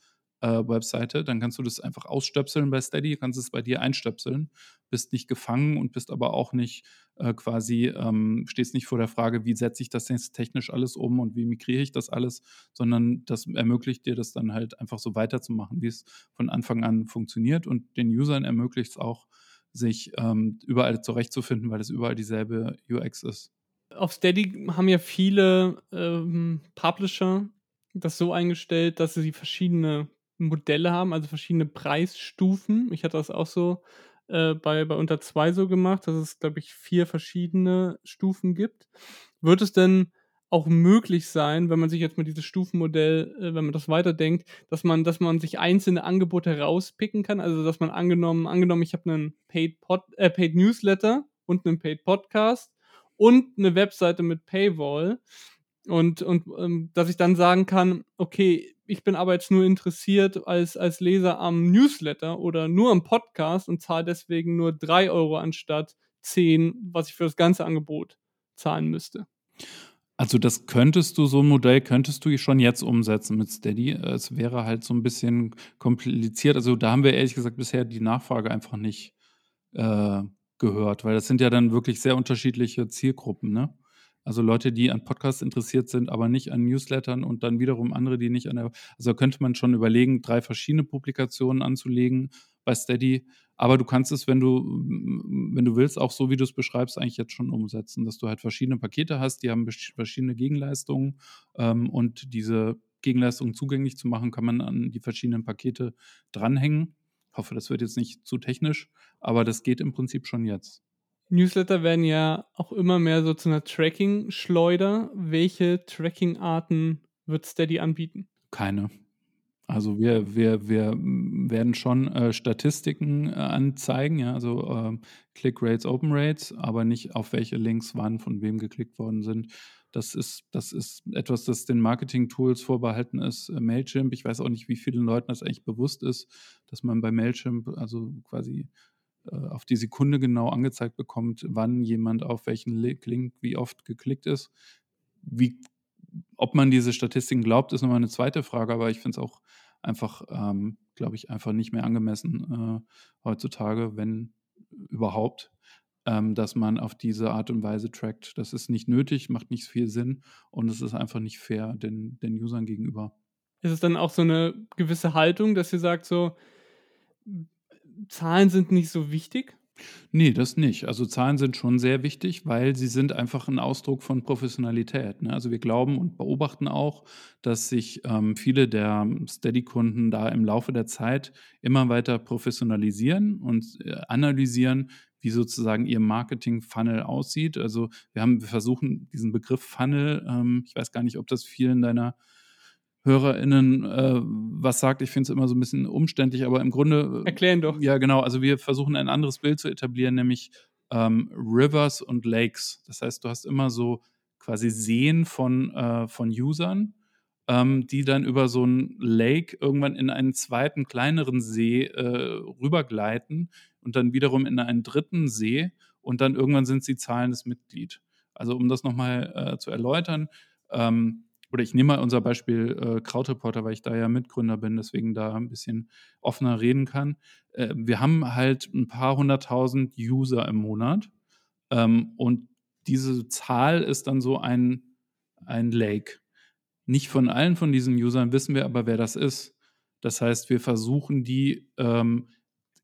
Webseite, dann kannst du das einfach ausstöpseln bei Steady, kannst es bei dir einstöpseln, bist nicht gefangen und bist aber auch nicht äh, quasi, ähm, stehst nicht vor der Frage, wie setze ich das jetzt technisch alles um und wie migriere ich das alles, sondern das ermöglicht dir das dann halt einfach so weiterzumachen, wie es von Anfang an funktioniert und den Usern ermöglicht es auch, sich ähm, überall zurechtzufinden, weil es überall dieselbe UX ist. Auf Steady haben ja viele ähm, Publisher das so eingestellt, dass sie verschiedene Modelle haben, also verschiedene Preisstufen. Ich hatte das auch so äh, bei, bei unter zwei so gemacht, dass es, glaube ich, vier verschiedene Stufen gibt. Wird es denn auch möglich sein, wenn man sich jetzt mal dieses Stufenmodell, äh, wenn man das weiterdenkt, dass man, dass man sich einzelne Angebote herauspicken kann. Also dass man angenommen, angenommen, ich habe einen Paid, Pod, äh, Paid Newsletter und einen Paid Podcast und eine Webseite mit Paywall. Und, und ähm, dass ich dann sagen kann, okay, ich bin aber jetzt nur interessiert als, als Leser am Newsletter oder nur am Podcast und zahle deswegen nur 3 Euro anstatt 10, was ich für das ganze Angebot zahlen müsste. Also das könntest du, so ein Modell könntest du schon jetzt umsetzen mit Steady. Es wäre halt so ein bisschen kompliziert. Also da haben wir ehrlich gesagt bisher die Nachfrage einfach nicht äh, gehört, weil das sind ja dann wirklich sehr unterschiedliche Zielgruppen, ne? Also Leute, die an Podcasts interessiert sind, aber nicht an Newslettern und dann wiederum andere, die nicht an der. Also könnte man schon überlegen, drei verschiedene Publikationen anzulegen bei Steady. Aber du kannst es, wenn du, wenn du willst, auch so wie du es beschreibst, eigentlich jetzt schon umsetzen, dass du halt verschiedene Pakete hast, die haben verschiedene Gegenleistungen ähm, und diese Gegenleistungen zugänglich zu machen, kann man an die verschiedenen Pakete dranhängen. Ich hoffe, das wird jetzt nicht zu technisch, aber das geht im Prinzip schon jetzt. Newsletter werden ja auch immer mehr so zu einer Tracking-Schleuder. Welche Tracking-Arten wird Steady anbieten? Keine. Also wir, wir, wir werden schon äh, Statistiken äh, anzeigen, ja, also äh, Click-Rates, Open-Rates, aber nicht auf welche Links wann von wem geklickt worden sind. Das ist, das ist etwas, das den Marketing-Tools vorbehalten ist. Äh, Mailchimp, ich weiß auch nicht, wie vielen Leuten das eigentlich bewusst ist, dass man bei Mailchimp also quasi auf die Sekunde genau angezeigt bekommt, wann jemand auf welchen Link wie oft geklickt ist. Wie, ob man diese Statistiken glaubt, ist nochmal eine zweite Frage, aber ich finde es auch einfach, ähm, glaube ich, einfach nicht mehr angemessen äh, heutzutage, wenn überhaupt, ähm, dass man auf diese Art und Weise trackt. Das ist nicht nötig, macht nicht viel Sinn und es ist einfach nicht fair den, den Usern gegenüber. Ist es dann auch so eine gewisse Haltung, dass ihr sagt, so, Zahlen sind nicht so wichtig? Nee, das nicht. Also Zahlen sind schon sehr wichtig, weil sie sind einfach ein Ausdruck von Professionalität. Ne? Also wir glauben und beobachten auch, dass sich ähm, viele der Steady-Kunden da im Laufe der Zeit immer weiter professionalisieren und äh, analysieren, wie sozusagen ihr Marketing-Funnel aussieht. Also wir haben, wir versuchen diesen Begriff Funnel, ähm, ich weiß gar nicht, ob das vielen deiner HörerInnen äh, was sagt. Ich finde es immer so ein bisschen umständlich, aber im Grunde. Äh, Erklären doch. Ja, genau. Also wir versuchen ein anderes Bild zu etablieren, nämlich ähm, Rivers und Lakes. Das heißt, du hast immer so quasi Seen von, äh, von Usern, ähm, die dann über so ein Lake irgendwann in einen zweiten, kleineren See äh, rübergleiten und dann wiederum in einen dritten See und dann irgendwann sind sie zahlendes Mitglied. Also um das nochmal äh, zu erläutern, ähm, oder ich nehme mal unser Beispiel äh, Krautreporter, weil ich da ja Mitgründer bin, deswegen da ein bisschen offener reden kann. Äh, wir haben halt ein paar hunderttausend User im Monat ähm, und diese Zahl ist dann so ein, ein Lake. Nicht von allen von diesen Usern wissen wir aber, wer das ist. Das heißt, wir versuchen die ähm,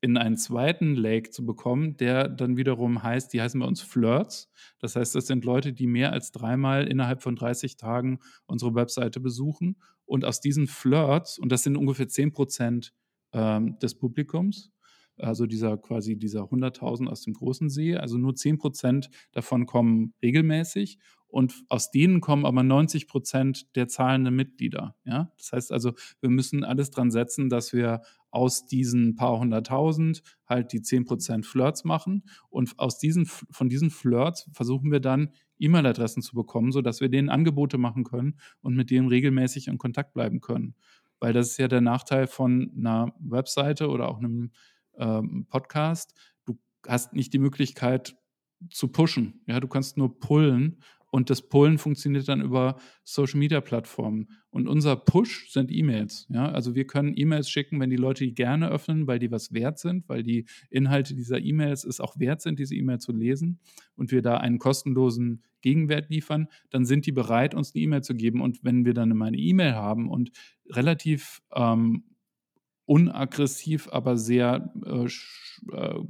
in einen zweiten Lake zu bekommen, der dann wiederum heißt, die heißen bei uns Flirts. Das heißt, das sind Leute, die mehr als dreimal innerhalb von 30 Tagen unsere Webseite besuchen. Und aus diesen Flirts, und das sind ungefähr 10 Prozent ähm, des Publikums, also dieser quasi dieser 100.000 aus dem großen See, also nur 10 Prozent davon kommen regelmäßig und aus denen kommen aber 90 Prozent der zahlenden Mitglieder. Ja? Das heißt also, wir müssen alles dran setzen, dass wir aus diesen paar hunderttausend halt die 10 Prozent Flirts machen und aus diesen, von diesen Flirts versuchen wir dann E-Mail-Adressen zu bekommen, sodass wir denen Angebote machen können und mit denen regelmäßig in Kontakt bleiben können. Weil das ist ja der Nachteil von einer Webseite oder auch einem ähm, Podcast. Du hast nicht die Möglichkeit zu pushen. Ja, du kannst nur pullen und das Pullen funktioniert dann über Social Media Plattformen. Und unser Push sind E-Mails. Ja? Also wir können E-Mails schicken, wenn die Leute die gerne öffnen, weil die was wert sind, weil die Inhalte dieser E-Mails es auch wert sind, diese E-Mail zu lesen und wir da einen kostenlosen Gegenwert liefern, dann sind die bereit, uns eine E-Mail zu geben. Und wenn wir dann eine E-Mail haben und relativ ähm, unaggressiv, aber sehr, äh, äh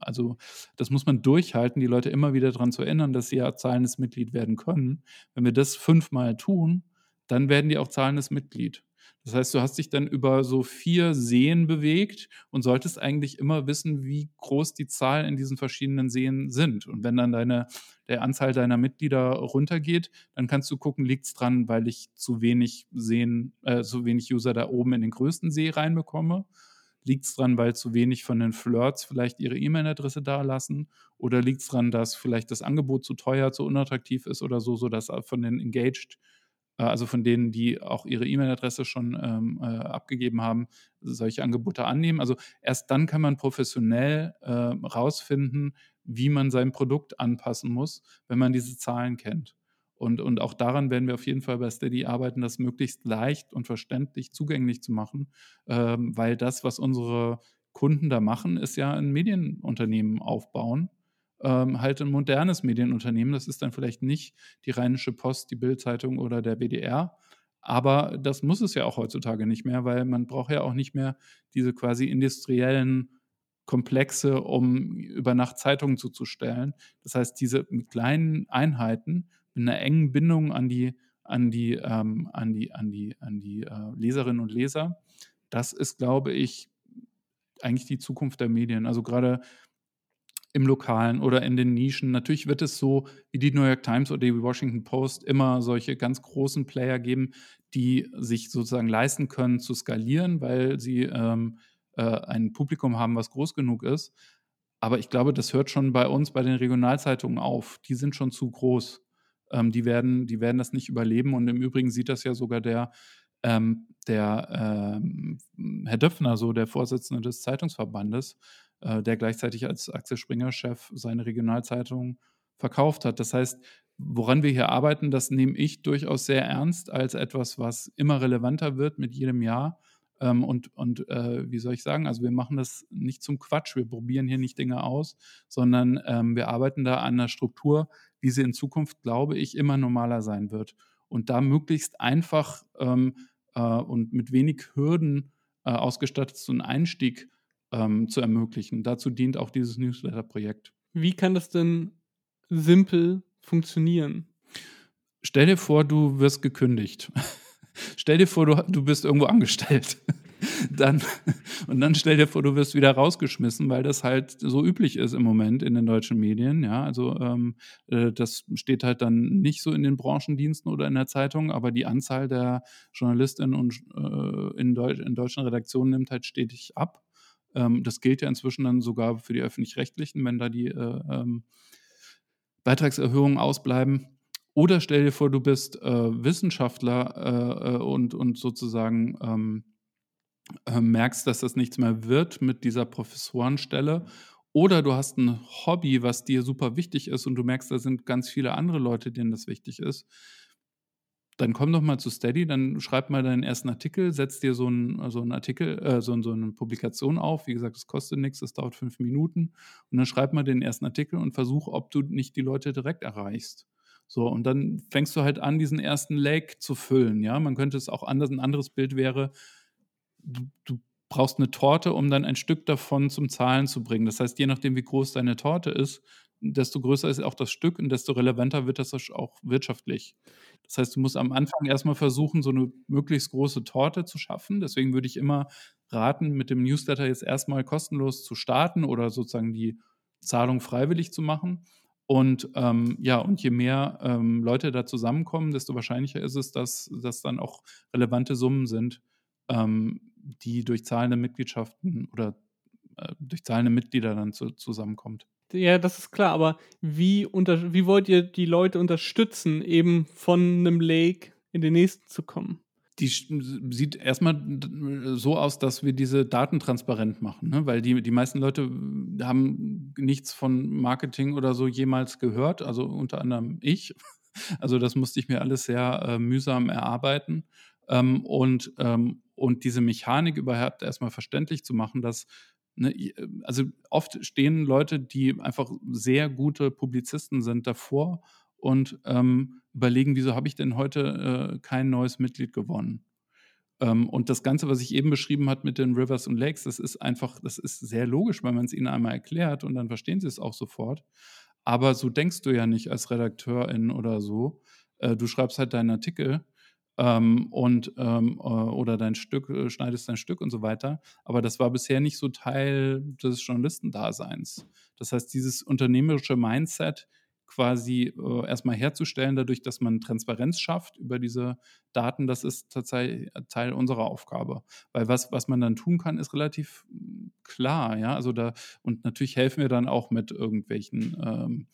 also das muss man durchhalten, die Leute immer wieder daran zu erinnern, dass sie ja zahlendes Mitglied werden können. Wenn wir das fünfmal tun, dann werden die auch zahlendes Mitglied. Das heißt, du hast dich dann über so vier Seen bewegt und solltest eigentlich immer wissen, wie groß die Zahlen in diesen verschiedenen Seen sind. Und wenn dann deine, der Anzahl deiner Mitglieder runtergeht, dann kannst du gucken, liegt es dran, weil ich zu wenig Seen, äh, zu wenig User da oben in den größten See reinbekomme? Liegt es dran, weil zu wenig von den Flirts vielleicht ihre E-Mail-Adresse da lassen? Oder liegt es dran, dass vielleicht das Angebot zu teuer, zu unattraktiv ist oder so, sodass von den Engaged äh, also von denen, die auch ihre E-Mail-Adresse schon ähm, äh, abgegeben haben, solche Angebote annehmen. Also erst dann kann man professionell äh, rausfinden, wie man sein Produkt anpassen muss, wenn man diese Zahlen kennt. Und, und auch daran werden wir auf jeden Fall bei Steady arbeiten, das möglichst leicht und verständlich zugänglich zu machen, ähm, weil das, was unsere Kunden da machen, ist ja ein Medienunternehmen aufbauen ähm, halt ein modernes Medienunternehmen. Das ist dann vielleicht nicht die Rheinische Post, die Bildzeitung oder der WDR. Aber das muss es ja auch heutzutage nicht mehr, weil man braucht ja auch nicht mehr diese quasi industriellen Komplexe, um über Nacht Zeitungen zuzustellen. Das heißt, diese kleinen Einheiten, mit einer engen Bindung an die, an die, ähm, an die, an die, an die äh, Leserinnen und Leser, das ist, glaube ich, eigentlich die Zukunft der Medien. Also gerade im Lokalen oder in den Nischen. Natürlich wird es so wie die New York Times oder die Washington Post immer solche ganz großen Player geben, die sich sozusagen leisten können zu skalieren, weil sie ähm, äh, ein Publikum haben, was groß genug ist. Aber ich glaube, das hört schon bei uns, bei den Regionalzeitungen auf. Die sind schon zu groß. Ähm, die, werden, die werden das nicht überleben. Und im Übrigen sieht das ja sogar der, ähm, der ähm, Herr Döpfner, so der Vorsitzende des Zeitungsverbandes, äh, der gleichzeitig als Axel Springer-Chef seine Regionalzeitung verkauft hat. Das heißt, woran wir hier arbeiten, das nehme ich durchaus sehr ernst als etwas, was immer relevanter wird mit jedem Jahr. Ähm, und und äh, wie soll ich sagen, also wir machen das nicht zum Quatsch, wir probieren hier nicht Dinge aus, sondern ähm, wir arbeiten da an einer Struktur, wie sie in Zukunft, glaube ich, immer normaler sein wird. Und da möglichst einfach ähm, äh, und mit wenig Hürden äh, ausgestattet so einen Einstieg ähm, zu ermöglichen. Dazu dient auch dieses Newsletter-Projekt. Wie kann das denn simpel funktionieren? Stell dir vor, du wirst gekündigt. Stell dir vor, du, du bist irgendwo angestellt. dann, und dann stell dir vor, du wirst wieder rausgeschmissen, weil das halt so üblich ist im Moment in den deutschen Medien. Ja, also ähm, äh, das steht halt dann nicht so in den Branchendiensten oder in der Zeitung, aber die Anzahl der Journalistinnen und äh, in, Deu in deutschen Redaktionen nimmt halt stetig ab. Ähm, das gilt ja inzwischen dann sogar für die öffentlich-rechtlichen, wenn da die äh, ähm, Beitragserhöhungen ausbleiben. Oder stell dir vor, du bist äh, Wissenschaftler äh, äh, und, und sozusagen ähm, äh, merkst, dass das nichts mehr wird mit dieser Professorenstelle. Oder du hast ein Hobby, was dir super wichtig ist und du merkst, da sind ganz viele andere Leute, denen das wichtig ist. Dann komm doch mal zu Steady, dann schreib mal deinen ersten Artikel, setz dir so einen, so einen Artikel, äh, so, so eine Publikation auf. Wie gesagt, es kostet nichts, das dauert fünf Minuten. Und dann schreib mal den ersten Artikel und versuch, ob du nicht die Leute direkt erreichst. So, und dann fängst du halt an, diesen ersten Lake zu füllen. Ja, man könnte es auch anders, ein anderes Bild wäre, du, du brauchst eine Torte, um dann ein Stück davon zum Zahlen zu bringen. Das heißt, je nachdem, wie groß deine Torte ist, desto größer ist auch das Stück und desto relevanter wird das auch wirtschaftlich. Das heißt, du musst am Anfang erstmal versuchen, so eine möglichst große Torte zu schaffen. Deswegen würde ich immer raten, mit dem Newsletter jetzt erstmal kostenlos zu starten oder sozusagen die Zahlung freiwillig zu machen. Und ähm, ja, und je mehr ähm, Leute da zusammenkommen, desto wahrscheinlicher ist es, dass das dann auch relevante Summen sind, ähm, die durch zahlende Mitgliedschaften oder äh, durch zahlende Mitglieder dann zu, zusammenkommt. Ja, das ist klar, aber wie, unter, wie wollt ihr die Leute unterstützen, eben von einem Lake in den nächsten zu kommen? die sieht erstmal so aus, dass wir diese Daten transparent machen, ne? weil die, die meisten Leute haben nichts von Marketing oder so jemals gehört, also unter anderem ich. Also das musste ich mir alles sehr äh, mühsam erarbeiten. Ähm, und, ähm, und diese Mechanik überhaupt erstmal verständlich zu machen, dass Ne, also oft stehen Leute, die einfach sehr gute Publizisten sind davor und ähm, überlegen, wieso habe ich denn heute äh, kein neues Mitglied gewonnen? Ähm, und das Ganze, was ich eben beschrieben habe mit den Rivers und Lakes, das ist einfach, das ist sehr logisch, weil man es ihnen einmal erklärt und dann verstehen sie es auch sofort. Aber so denkst du ja nicht als Redakteurin oder so. Äh, du schreibst halt deinen Artikel ähm, und ähm, äh, oder dein Stück, äh, schneidest dein Stück und so weiter. Aber das war bisher nicht so Teil des Journalistendaseins. Das heißt, dieses unternehmerische Mindset, quasi äh, erstmal herzustellen, dadurch, dass man Transparenz schafft über diese Daten, das ist tatsächlich Teil unserer Aufgabe. Weil was, was man dann tun kann, ist relativ hm, klar, ja. Also da, und natürlich helfen wir dann auch mit irgendwelchen ähm,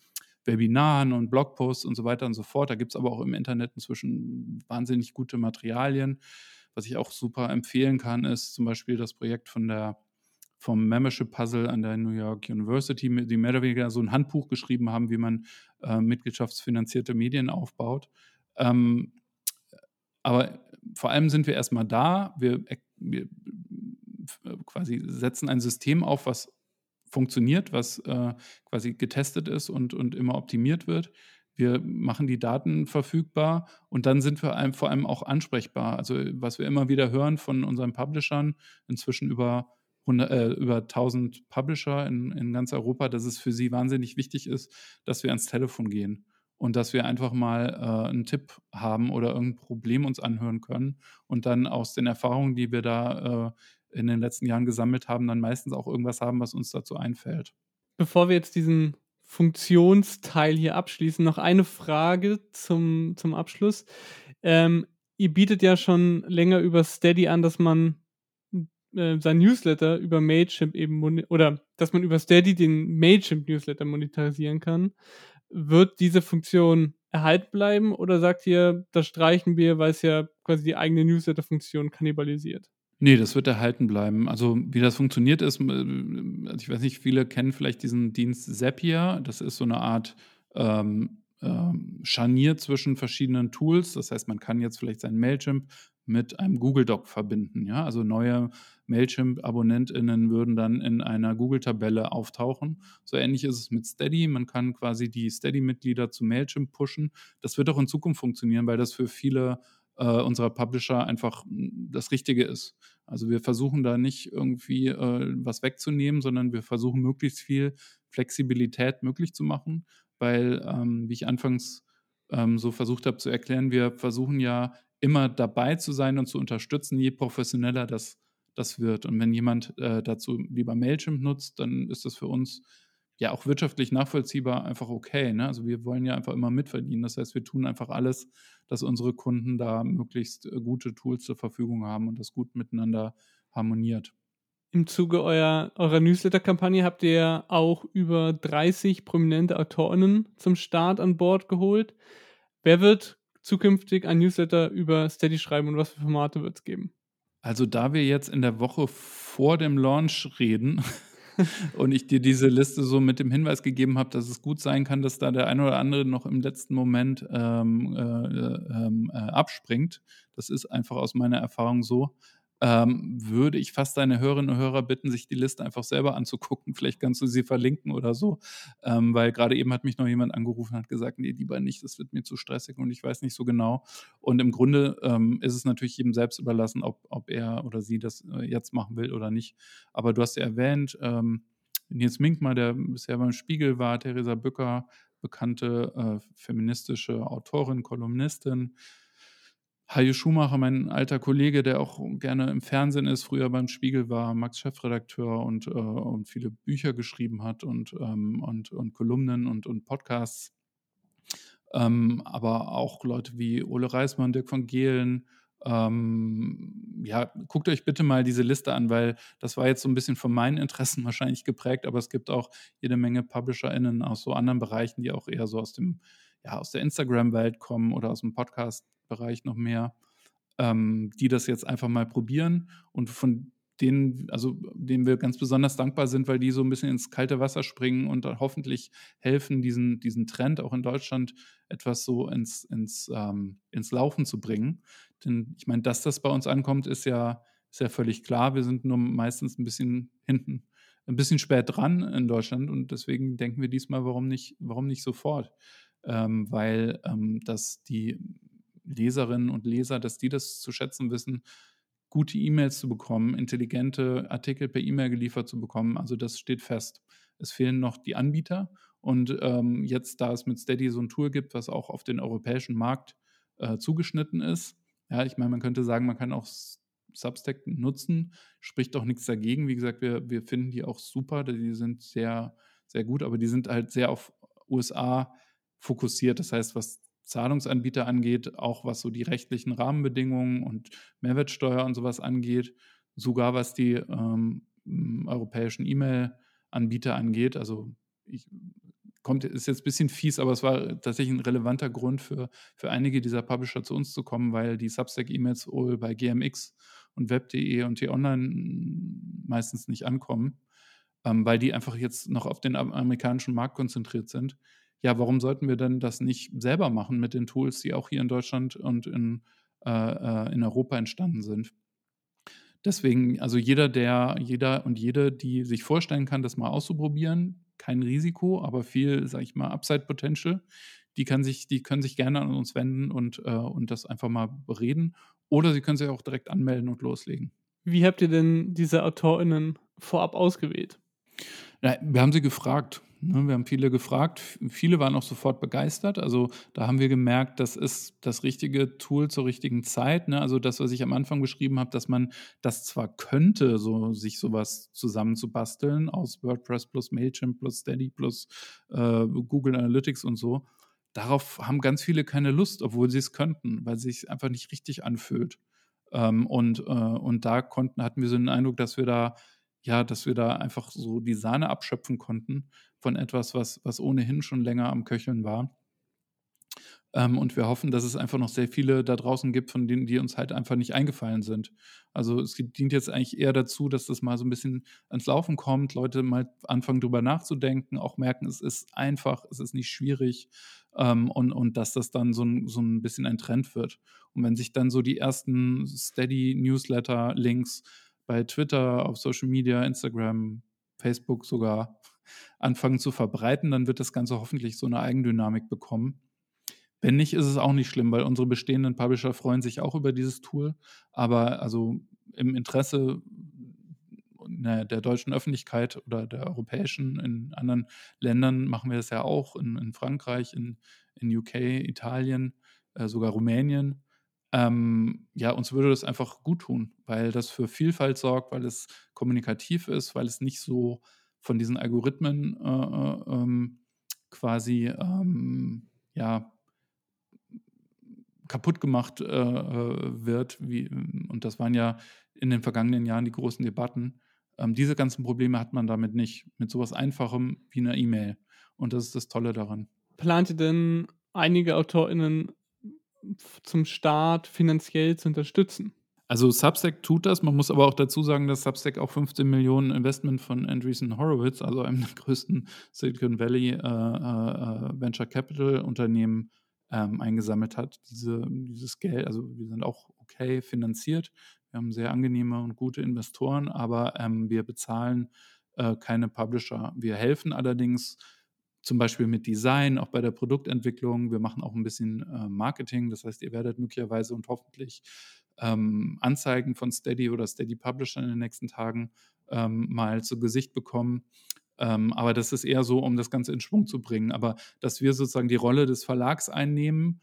Webinaren und Blogposts und so weiter und so fort. Da gibt es aber auch im Internet inzwischen wahnsinnig gute Materialien. Was ich auch super empfehlen kann, ist zum Beispiel das Projekt von der vom Membership Puzzle an der New York University, die mehr oder weniger so ein Handbuch geschrieben haben, wie man äh, mitgliedschaftsfinanzierte Medien aufbaut. Ähm, aber vor allem sind wir erstmal da. Wir, wir, quasi setzen ein System auf, was funktioniert, was äh, quasi getestet ist und, und immer optimiert wird. Wir machen die Daten verfügbar und dann sind wir vor allem auch ansprechbar. Also was wir immer wieder hören von unseren Publishern, inzwischen über 100, äh, über 1000 Publisher in, in ganz Europa, dass es für sie wahnsinnig wichtig ist, dass wir ans Telefon gehen und dass wir einfach mal äh, einen Tipp haben oder irgendein Problem uns anhören können und dann aus den Erfahrungen, die wir da äh, in den letzten Jahren gesammelt haben, dann meistens auch irgendwas haben, was uns dazu einfällt. Bevor wir jetzt diesen Funktionsteil hier abschließen, noch eine Frage zum, zum Abschluss. Ähm, ihr bietet ja schon länger über Steady an, dass man äh, sein Newsletter über Mailchimp eben oder dass man über Steady den Mailchimp Newsletter monetarisieren kann. Wird diese Funktion erhalten bleiben oder sagt ihr, das streichen wir, weil es ja quasi die eigene Newsletter-Funktion kannibalisiert? Nee, das wird erhalten bleiben. Also wie das funktioniert ist, also ich weiß nicht, viele kennen vielleicht diesen Dienst Zapier. Das ist so eine Art ähm, ähm, Scharnier zwischen verschiedenen Tools. Das heißt, man kann jetzt vielleicht sein Mailchimp mit einem Google Doc verbinden. Ja? Also neue Mailchimp-AbonnentInnen würden dann in einer Google-Tabelle auftauchen. So ähnlich ist es mit Steady. Man kann quasi die Steady-Mitglieder zu Mailchimp pushen. Das wird auch in Zukunft funktionieren, weil das für viele äh, unserer Publisher einfach hm, das Richtige ist. Also wir versuchen da nicht irgendwie äh, was wegzunehmen, sondern wir versuchen möglichst viel Flexibilität möglich zu machen, weil, ähm, wie ich anfangs ähm, so versucht habe zu erklären, wir versuchen ja immer dabei zu sein und zu unterstützen, je professioneller das das wird. Und wenn jemand äh, dazu lieber Mailchimp nutzt, dann ist das für uns ja auch wirtschaftlich nachvollziehbar einfach okay. Ne? Also wir wollen ja einfach immer mitverdienen. Das heißt, wir tun einfach alles, dass unsere Kunden da möglichst äh, gute Tools zur Verfügung haben und das gut miteinander harmoniert. Im Zuge eurer, eurer Newsletter-Kampagne habt ihr auch über 30 prominente AutorInnen zum Start an Bord geholt. Wer wird zukünftig ein Newsletter über Steady schreiben und was für Formate wird es geben? Also da wir jetzt in der Woche vor dem Launch reden, und ich dir diese Liste so mit dem Hinweis gegeben habe, dass es gut sein kann, dass da der eine oder andere noch im letzten Moment ähm, äh, ähm, äh, abspringt. Das ist einfach aus meiner Erfahrung so ähm, würde ich fast deine Hörerinnen und Hörer bitten, sich die Liste einfach selber anzugucken. Vielleicht kannst du sie verlinken oder so. Ähm, weil gerade eben hat mich noch jemand angerufen und hat gesagt, nee, lieber nicht, das wird mir zu stressig und ich weiß nicht so genau. Und im Grunde ähm, ist es natürlich jedem selbst überlassen, ob, ob er oder sie das äh, jetzt machen will oder nicht. Aber du hast ja erwähnt, ähm, Nils Minkmar, der bisher beim Spiegel war, Theresa Bücker, bekannte äh, feministische Autorin, Kolumnistin, Hajo Schumacher, mein alter Kollege, der auch gerne im Fernsehen ist, früher beim Spiegel war, Max Chefredakteur und, äh, und viele Bücher geschrieben hat und, ähm, und, und Kolumnen und, und Podcasts. Ähm, aber auch Leute wie Ole Reismann, Dirk von Gehlen. Ähm, ja, guckt euch bitte mal diese Liste an, weil das war jetzt so ein bisschen von meinen Interessen wahrscheinlich geprägt, aber es gibt auch jede Menge PublisherInnen aus so anderen Bereichen, die auch eher so aus dem, ja, aus der Instagram-Welt kommen oder aus dem Podcast Bereich noch mehr, ähm, die das jetzt einfach mal probieren und von denen, also denen wir ganz besonders dankbar sind, weil die so ein bisschen ins kalte Wasser springen und hoffentlich helfen, diesen, diesen Trend auch in Deutschland etwas so ins, ins, ähm, ins Laufen zu bringen. Denn ich meine, dass das bei uns ankommt, ist ja, ist ja völlig klar. Wir sind nur meistens ein bisschen hinten, ein bisschen spät dran in Deutschland und deswegen denken wir diesmal, warum nicht, warum nicht sofort? Ähm, weil ähm, das die Leserinnen und Leser, dass die das zu schätzen wissen, gute E-Mails zu bekommen, intelligente Artikel per E-Mail geliefert zu bekommen. Also das steht fest. Es fehlen noch die Anbieter. Und ähm, jetzt, da es mit Steady so ein Tool gibt, was auch auf den europäischen Markt äh, zugeschnitten ist, ja, ich meine, man könnte sagen, man kann auch Substack nutzen, spricht auch nichts dagegen. Wie gesagt, wir, wir finden die auch super, die sind sehr, sehr gut, aber die sind halt sehr auf USA fokussiert. Das heißt, was Zahlungsanbieter angeht, auch was so die rechtlichen Rahmenbedingungen und Mehrwertsteuer und sowas angeht, sogar was die ähm, europäischen E-Mail-Anbieter angeht. Also ich, kommt, ist jetzt ein bisschen fies, aber es war tatsächlich ein relevanter Grund für, für einige dieser Publisher zu uns zu kommen, weil die Substack-E-Mails wohl bei GMX und Web.de und T-Online meistens nicht ankommen, ähm, weil die einfach jetzt noch auf den amerikanischen Markt konzentriert sind ja, warum sollten wir denn das nicht selber machen mit den Tools, die auch hier in Deutschland und in, äh, äh, in Europa entstanden sind? Deswegen, also jeder, der, jeder und jede, die sich vorstellen kann, das mal auszuprobieren, kein Risiko, aber viel, sag ich mal, Upside Potential, die, kann sich, die können sich gerne an uns wenden und, äh, und das einfach mal bereden. Oder sie können sich auch direkt anmelden und loslegen. Wie habt ihr denn diese AutorInnen vorab ausgewählt? Ja, wir haben sie gefragt. Ne? Wir haben viele gefragt. Viele waren auch sofort begeistert. Also da haben wir gemerkt, das ist das richtige Tool zur richtigen Zeit. Ne? Also das, was ich am Anfang beschrieben habe, dass man das zwar könnte, so sich sowas zusammenzubasteln aus WordPress plus Mailchimp plus Steady plus äh, Google Analytics und so. Darauf haben ganz viele keine Lust, obwohl sie es könnten, weil es sich einfach nicht richtig anfühlt. Ähm, und, äh, und da konnten, hatten wir so den Eindruck, dass wir da ja, dass wir da einfach so die Sahne abschöpfen konnten von etwas, was, was ohnehin schon länger am Köcheln war. Ähm, und wir hoffen, dass es einfach noch sehr viele da draußen gibt, von denen, die uns halt einfach nicht eingefallen sind. Also es dient jetzt eigentlich eher dazu, dass das mal so ein bisschen ans Laufen kommt, Leute mal anfangen drüber nachzudenken, auch merken, es ist einfach, es ist nicht schwierig ähm, und, und dass das dann so ein, so ein bisschen ein Trend wird. Und wenn sich dann so die ersten Steady-Newsletter-Links bei Twitter, auf Social Media, Instagram, Facebook sogar anfangen zu verbreiten, dann wird das Ganze hoffentlich so eine Eigendynamik bekommen. Wenn nicht, ist es auch nicht schlimm, weil unsere bestehenden Publisher freuen sich auch über dieses Tool. Aber also im Interesse der deutschen Öffentlichkeit oder der europäischen, in anderen Ländern machen wir das ja auch, in, in Frankreich, in, in UK, Italien, äh, sogar Rumänien ähm, ja, uns würde das einfach gut tun, weil das für Vielfalt sorgt, weil es kommunikativ ist, weil es nicht so von diesen Algorithmen äh, äh ähm, quasi ähm, ja, kaputt gemacht äh, äh, wird. Wie, und das waren ja in den vergangenen Jahren die großen Debatten. Ähm, diese ganzen Probleme hat man damit nicht. Mit sowas Einfachem wie einer E-Mail. Und das ist das Tolle daran. Plant ihr denn einige AutorInnen zum Start finanziell zu unterstützen? Also Substack tut das. Man muss aber auch dazu sagen, dass Substack auch 15 Millionen Investment von Andreessen Horowitz, also einem der größten Silicon Valley äh, äh, äh, Venture Capital Unternehmen, ähm, eingesammelt hat. Diese, dieses Geld, also wir sind auch okay finanziert. Wir haben sehr angenehme und gute Investoren, aber ähm, wir bezahlen äh, keine Publisher. Wir helfen allerdings zum Beispiel mit Design, auch bei der Produktentwicklung. Wir machen auch ein bisschen äh, Marketing. Das heißt, ihr werdet möglicherweise und hoffentlich ähm, Anzeigen von Steady oder Steady Publisher in den nächsten Tagen ähm, mal zu Gesicht bekommen. Ähm, aber das ist eher so, um das Ganze in Schwung zu bringen. Aber dass wir sozusagen die Rolle des Verlags einnehmen,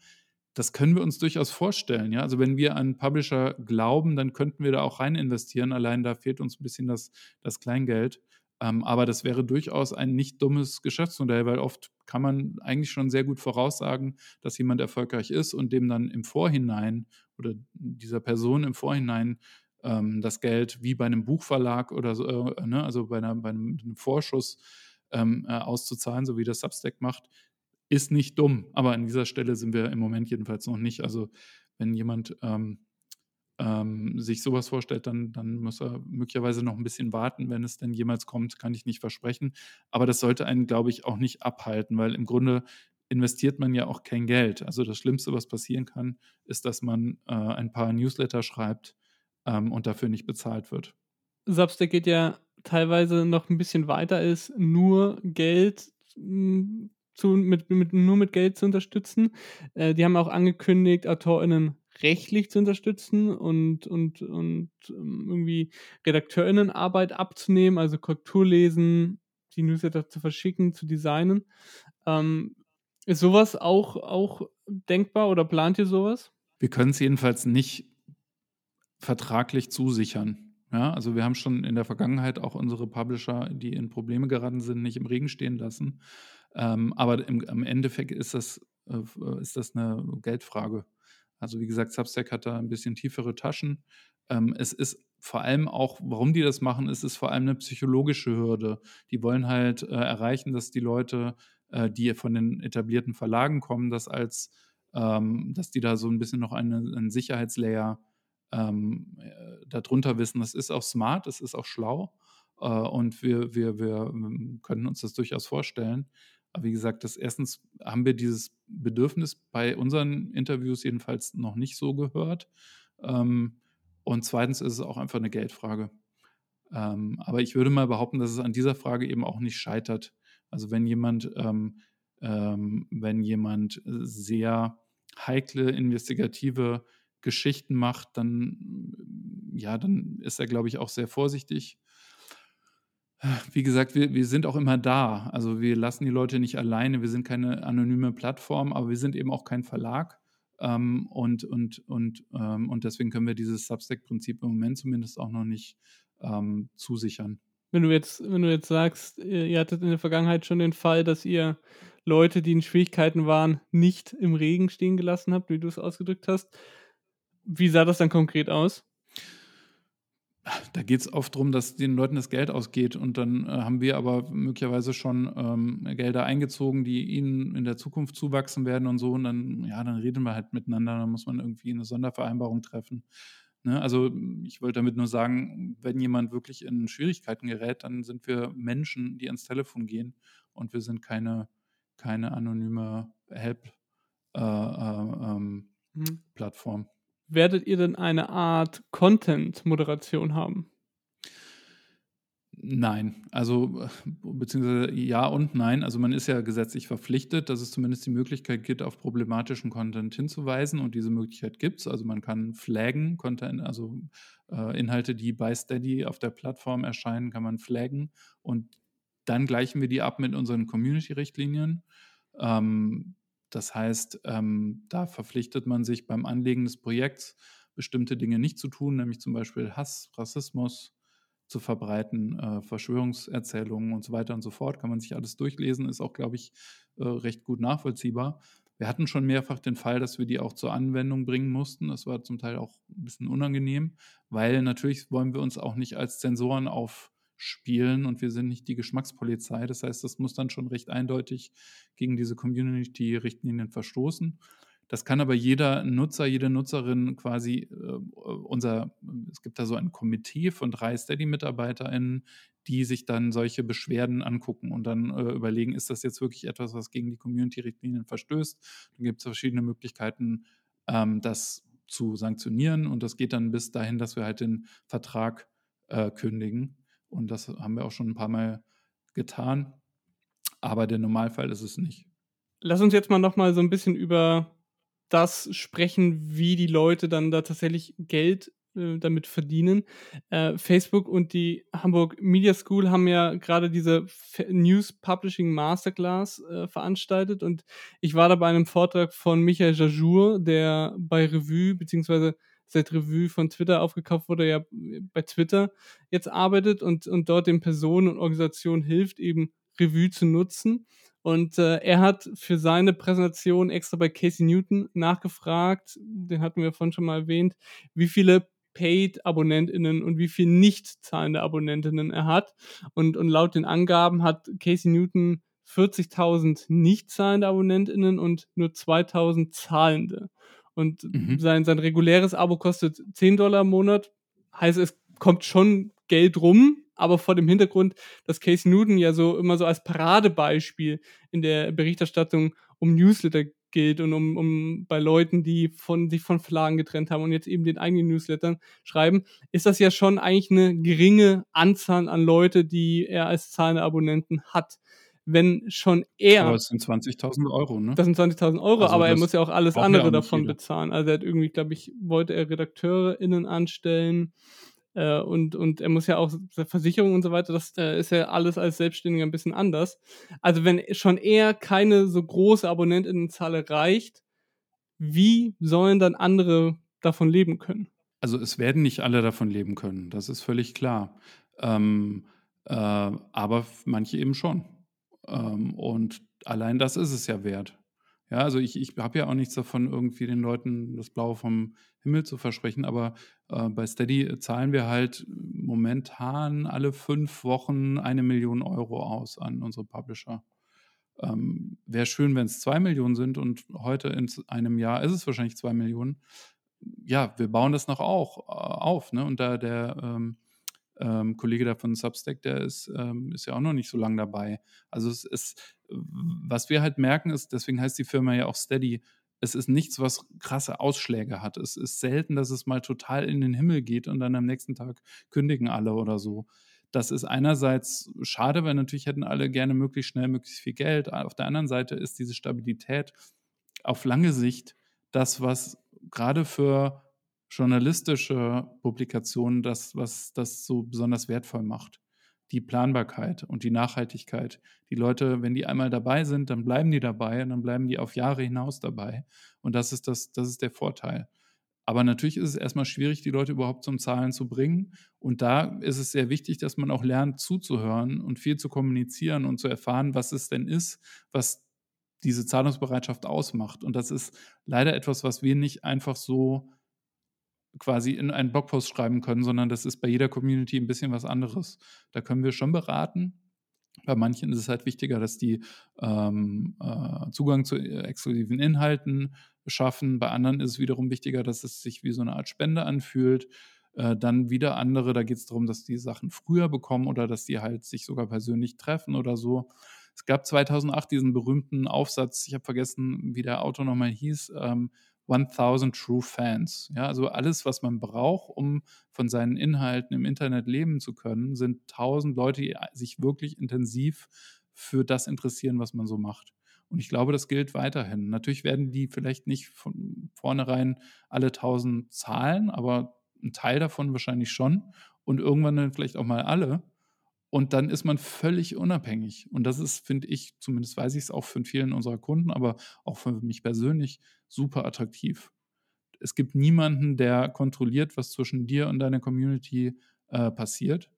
das können wir uns durchaus vorstellen. Ja? Also wenn wir an Publisher glauben, dann könnten wir da auch rein investieren. Allein da fehlt uns ein bisschen das, das Kleingeld. Ähm, aber das wäre durchaus ein nicht dummes Geschäftsmodell, weil oft kann man eigentlich schon sehr gut voraussagen, dass jemand erfolgreich ist und dem dann im Vorhinein oder dieser Person im Vorhinein ähm, das Geld wie bei einem Buchverlag oder so, äh, ne, also bei, einer, bei einem, einem Vorschuss ähm, äh, auszuzahlen, so wie das Substack macht, ist nicht dumm. Aber an dieser Stelle sind wir im Moment jedenfalls noch nicht. Also wenn jemand ähm, ähm, sich sowas vorstellt, dann, dann muss er möglicherweise noch ein bisschen warten. Wenn es denn jemals kommt, kann ich nicht versprechen. Aber das sollte einen, glaube ich, auch nicht abhalten, weil im Grunde investiert man ja auch kein Geld. Also das Schlimmste, was passieren kann, ist, dass man äh, ein paar Newsletter schreibt ähm, und dafür nicht bezahlt wird. Substack geht ja teilweise noch ein bisschen weiter, ist nur Geld hm, zu, mit, mit, nur mit Geld zu unterstützen. Äh, die haben auch angekündigt, AutorInnen rechtlich zu unterstützen und, und, und ähm, irgendwie RedakteurInnenarbeit abzunehmen, also Korrektur lesen, die Newsletter zu verschicken, zu designen. Ähm, ist sowas auch, auch denkbar oder plant ihr sowas? Wir können es jedenfalls nicht vertraglich zusichern. Ja, also wir haben schon in der Vergangenheit auch unsere Publisher, die in Probleme geraten sind, nicht im Regen stehen lassen. Ähm, aber im, im Endeffekt ist das, äh, ist das eine Geldfrage. Also wie gesagt, Substack hat da ein bisschen tiefere Taschen. Ähm, es ist vor allem auch, warum die das machen, ist es vor allem eine psychologische Hürde. Die wollen halt äh, erreichen, dass die Leute, äh, die von den etablierten Verlagen kommen, das als, ähm, dass die da so ein bisschen noch eine, einen Sicherheitslayer ähm, äh, darunter wissen. Das ist auch smart, das ist auch schlau äh, und wir, wir, wir ähm, können uns das durchaus vorstellen. Aber wie gesagt, das erstens haben wir dieses Bedürfnis bei unseren Interviews jedenfalls noch nicht so gehört. Ähm, und zweitens ist es auch einfach eine Geldfrage. Ähm, aber ich würde mal behaupten, dass es an dieser Frage eben auch nicht scheitert. Also wenn jemand, ähm, ähm, wenn jemand sehr heikle investigative Geschichten macht, dann ja, dann ist er, glaube ich, auch sehr vorsichtig wie gesagt, wir, wir sind auch immer da. Also wir lassen die Leute nicht alleine. Wir sind keine anonyme Plattform, aber wir sind eben auch kein Verlag. Ähm, und, und, und, ähm, und deswegen können wir dieses Substack-Prinzip im Moment zumindest auch noch nicht ähm, zusichern. Wenn du jetzt, wenn du jetzt sagst, ihr hattet in der Vergangenheit schon den Fall, dass ihr Leute, die in Schwierigkeiten waren, nicht im Regen stehen gelassen habt, wie du es ausgedrückt hast. Wie sah das dann konkret aus? Da geht es oft darum, dass den Leuten das Geld ausgeht und dann äh, haben wir aber möglicherweise schon ähm, Gelder eingezogen, die ihnen in der Zukunft zuwachsen werden und so. Und dann, ja, dann reden wir halt miteinander, dann muss man irgendwie eine Sondervereinbarung treffen. Ne? Also ich wollte damit nur sagen, wenn jemand wirklich in Schwierigkeiten gerät, dann sind wir Menschen, die ans Telefon gehen und wir sind keine, keine anonyme Help-Plattform. Äh, äh, ähm, mhm werdet ihr denn eine Art Content-Moderation haben? Nein, also beziehungsweise ja und nein. Also man ist ja gesetzlich verpflichtet, dass es zumindest die Möglichkeit gibt, auf problematischen Content hinzuweisen und diese Möglichkeit gibt es. Also man kann flaggen, Content, also äh, Inhalte, die bei Steady auf der Plattform erscheinen, kann man flaggen und dann gleichen wir die ab mit unseren Community-Richtlinien. Ähm, Das heißt, ähm, da verpflichtet man sich beim Anlegen des Projekts, bestimmte Dinge nicht zu tun, nämlich zum Beispiel Hass, Rassismus zu verbreiten, äh, Verschwörungserzählungen und so weiter und so fort. Kann man sich alles durchlesen, ist auch, glaube ich, äh, recht gut nachvollziehbar. Wir hatten schon mehrfach den Fall, dass wir die auch zur Anwendung bringen mussten. Das war zum Teil auch ein bisschen unangenehm, weil natürlich wollen wir uns auch nicht als Zensoren aufspielen und wir sind nicht die Geschmackspolizei. Das heißt, das muss dann schon recht eindeutig gegen diese Community-Richtlinien verstoßen. Das kann aber jeder Nutzer, jede Nutzerin quasi, äh, unser, es gibt da so ein Komitee von drei Steady-MitarbeiterInnen, die sich dann solche Beschwerden angucken und dann äh, überlegen, ist das jetzt wirklich etwas, was gegen die Community-Richtlinien verstößt? Dann gibt es verschiedene Möglichkeiten, ähm, das zu sanktionieren und das geht dann bis dahin, dass wir halt den Vertrag äh, kündigen. Und das haben wir auch schon ein paar Mal getan. Aber der Normalfall ist es nicht. Lass uns jetzt mal noch mal so ein bisschen über das sprechen, wie die Leute dann da tatsächlich Geld äh, damit verdienen. Äh, Facebook und die Hamburg Media School haben ja gerade diese News Publishing Masterclass äh, veranstaltet und ich war da bei einem Vortrag von Michael Jajour, der bei Revue beziehungsweise seit Revue von Twitter aufgekauft wurde, ja bei Twitter jetzt arbeitet und, und dort den Personen und Organisationen hilft, eben Revue zu nutzen. Und äh, er hat für seine Präsentation extra bei Casey Newton nachgefragt, den hatten wir vorhin schon mal erwähnt, wie viele Paid-AbonnentInnen und wie viele nicht zahlende Abonnentinnen er hat. Und, und laut den Angaben hat Casey Newton 40.000 nicht zahlende AbonnentInnen und nur 2.000 zahlende. Und mhm. sein, sein reguläres Abo kostet 10 Dollar im Monat. Heißt, es kommt schon Geld rum, aber vor dem Hintergrund, dass Case Newton ja so immer so als Paradebeispiel in der Berichterstattung um Newsletter gilt und um, um bei Leuten, die von sich von Verlagen getrennt haben und jetzt eben den eigenen Newslettern schreiben, ist das ja schon eigentlich eine geringe Anzahl an Leute, die er als zahlende Abonnenten hat. Wenn schon er. Aber es sind 20.000 Euro, ne? Das sind 20.000 Euro, also aber er muss ja auch alles andere davon jeder. bezahlen. Also er hat irgendwie, glaube ich, wollte er RedakteurInnen anstellen äh, und, und er muss ja auch Versicherung und so weiter, das äh, ist ja alles als Selbstständiger ein bisschen anders. Also wenn schon er keine so große Abonnentinnenzahl erreicht, wie sollen dann andere davon leben können? Also es werden nicht alle davon leben können, das ist völlig klar. Ähm, äh, aber manche eben schon. Ähm, und allein das ist es ja wert. Ja, also ich, ich habe ja auch nichts davon, irgendwie den Leuten das Blaue vom Himmel zu versprechen, aber äh, bei Steady zahlen wir halt momentan alle fünf Wochen eine Million Euro aus an unsere Publisher. Ähm, Wäre schön, wenn es zwei Millionen sind und heute in einem Jahr ist es wahrscheinlich zwei Millionen. Ja, wir bauen das noch auch äh, auf. Ne? Und da der ähm, ähm, Kollege da von Substack, der ist, ähm, ist ja auch noch nicht so lange dabei. Also es ist, was wir halt merken, ist, deswegen heißt die Firma ja auch Steady, es ist nichts, was krasse Ausschläge hat. Es ist selten, dass es mal total in den Himmel geht und dann am nächsten Tag kündigen alle oder so. Das ist einerseits schade, weil natürlich hätten alle gerne möglichst schnell möglichst viel Geld. Auf der anderen Seite ist diese Stabilität auf lange Sicht das, was gerade für journalistische Publikationen das, was das so besonders wertvoll macht. Die Planbarkeit und die Nachhaltigkeit. Die Leute, wenn die einmal dabei sind, dann bleiben die dabei und dann bleiben die auf Jahre hinaus dabei. Und das ist, das, das ist der Vorteil. Aber natürlich ist es erstmal schwierig, die Leute überhaupt zum Zahlen zu bringen. Und da ist es sehr wichtig, dass man auch lernt, zuzuhören und viel zu kommunizieren und zu erfahren, was es denn ist, was diese Zahlungsbereitschaft ausmacht. Und das ist leider etwas, was wir nicht einfach so quasi in einen Blogpost schreiben können, sondern das ist bei jeder Community ein bisschen was anderes. Da können wir schon beraten. Bei manchen ist es halt wichtiger, dass die ähm, äh, Zugang zu äh, exklusiven Inhalten schaffen. Bei anderen ist es wiederum wichtiger, dass es sich wie so eine Art Spende anfühlt. Äh, dann wieder andere, da geht es darum, dass die Sachen früher bekommen oder dass die halt sich sogar persönlich treffen oder so. Es gab 2008 diesen berühmten Aufsatz, ich habe vergessen, wie der Autor nochmal hieß, ähm, 1000 True Fans. Ja, also alles, was man braucht, um von seinen Inhalten im Internet leben zu können, sind 1000 Leute, die sich wirklich intensiv für das interessieren, was man so macht. Und ich glaube, das gilt weiterhin. Natürlich werden die vielleicht nicht von vornherein alle 1000 zahlen, aber ein Teil davon wahrscheinlich schon und irgendwann dann vielleicht auch mal alle. Und dann ist man völlig unabhängig. Und das ist, finde ich, zumindest weiß ich es auch von vielen unserer Kunden, aber auch für mich persönlich, super attraktiv. Es gibt niemanden, der kontrolliert, was zwischen dir und deiner Community äh, passiert.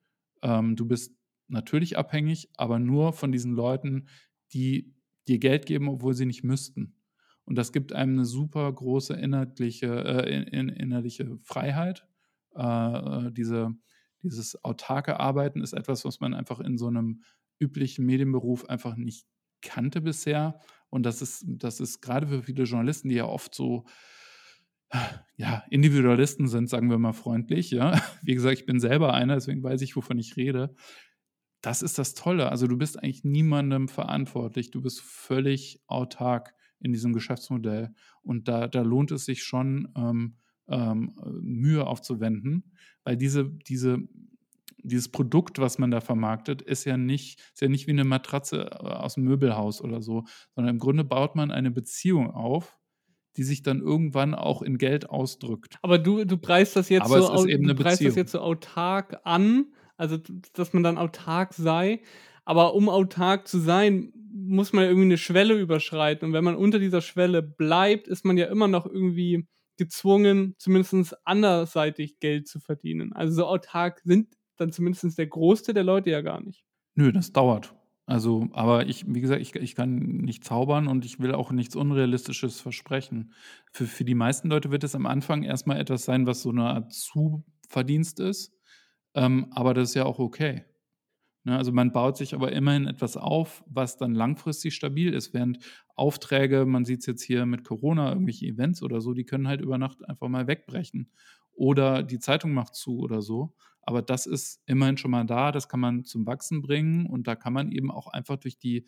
Ähm, du bist natürlich abhängig, aber nur von diesen Leuten, die dir Geld geben, obwohl sie nicht müssten. Und das gibt einem eine super große inhaltliche, äh, innerliche Freiheit. Äh, äh, diese, dieses autarke Arbeiten ist etwas, was man einfach in so einem üblichen Medienberuf einfach nicht kannte bisher. Und das ist, das ist gerade für viele Journalisten, die ja oft so ja, Individualisten sind, sagen wir mal freundlich. Ja. Wie gesagt, ich bin selber einer, deswegen weiß ich, wovon ich rede. Das ist das Tolle. Also du bist eigentlich niemandem verantwortlich. Du bist völlig autark in diesem Geschäftsmodell. Und da, da lohnt es sich schon, ähm, ähm, Mühe aufzuwenden, weil diese, diese, dieses Produkt, was man da vermarktet, ist ja nicht, ist ja nicht wie eine Matratze äh, aus dem Möbelhaus oder so, sondern im Grunde baut man eine Beziehung auf, die sich dann irgendwann auch in Geld ausdrückt. Aber du, du preist das jetzt Aber so, du preist das jetzt so autark an, also dass man dann autark sei. Aber um autark zu sein, muss man ja irgendwie eine Schwelle überschreiten. Und wenn man unter dieser Schwelle bleibt, ist man ja immer noch irgendwie gezwungen, zumindest anderseitig Geld zu verdienen. Also so autark sind dann zumindest der Großteil der Leute ja gar nicht. Nö, das dauert. Also, aber ich, wie gesagt, ich, ich kann nicht zaubern und ich will auch nichts Unrealistisches versprechen. Für, für die meisten Leute wird es am Anfang erstmal etwas sein, was so eine Art Zuverdienst ist. Ähm, aber das ist ja auch okay. Ne, also man baut sich aber immerhin etwas auf, was dann langfristig stabil ist, während Aufträge, man sieht es jetzt hier mit Corona, irgendwelche Events oder so, die können halt über Nacht einfach mal wegbrechen. Oder die Zeitung macht zu oder so. Aber das ist immerhin schon mal da, das kann man zum Wachsen bringen und da kann man eben auch einfach durch die,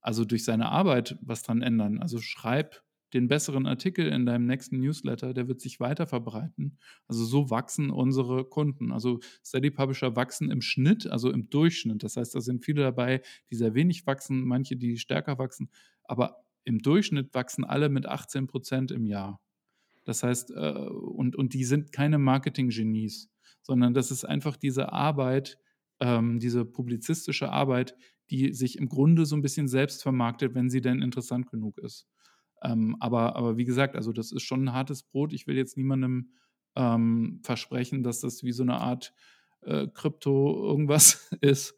also durch seine Arbeit was dran ändern. Also schreib den besseren Artikel in deinem nächsten Newsletter, der wird sich weiter verbreiten. Also so wachsen unsere Kunden. Also Steady Publisher wachsen im Schnitt, also im Durchschnitt. Das heißt, da sind viele dabei, die sehr wenig wachsen, manche, die stärker wachsen. Aber im Durchschnitt wachsen alle mit 18 Prozent im Jahr. Das heißt, äh, und, und die sind keine Marketing-Genies, sondern das ist einfach diese Arbeit, ähm, diese publizistische Arbeit, die sich im Grunde so ein bisschen selbst vermarktet, wenn sie denn interessant genug ist. Ähm, aber, aber wie gesagt, also das ist schon ein hartes Brot. Ich will jetzt niemandem ähm, versprechen, dass das wie so eine Art äh, Krypto irgendwas ist,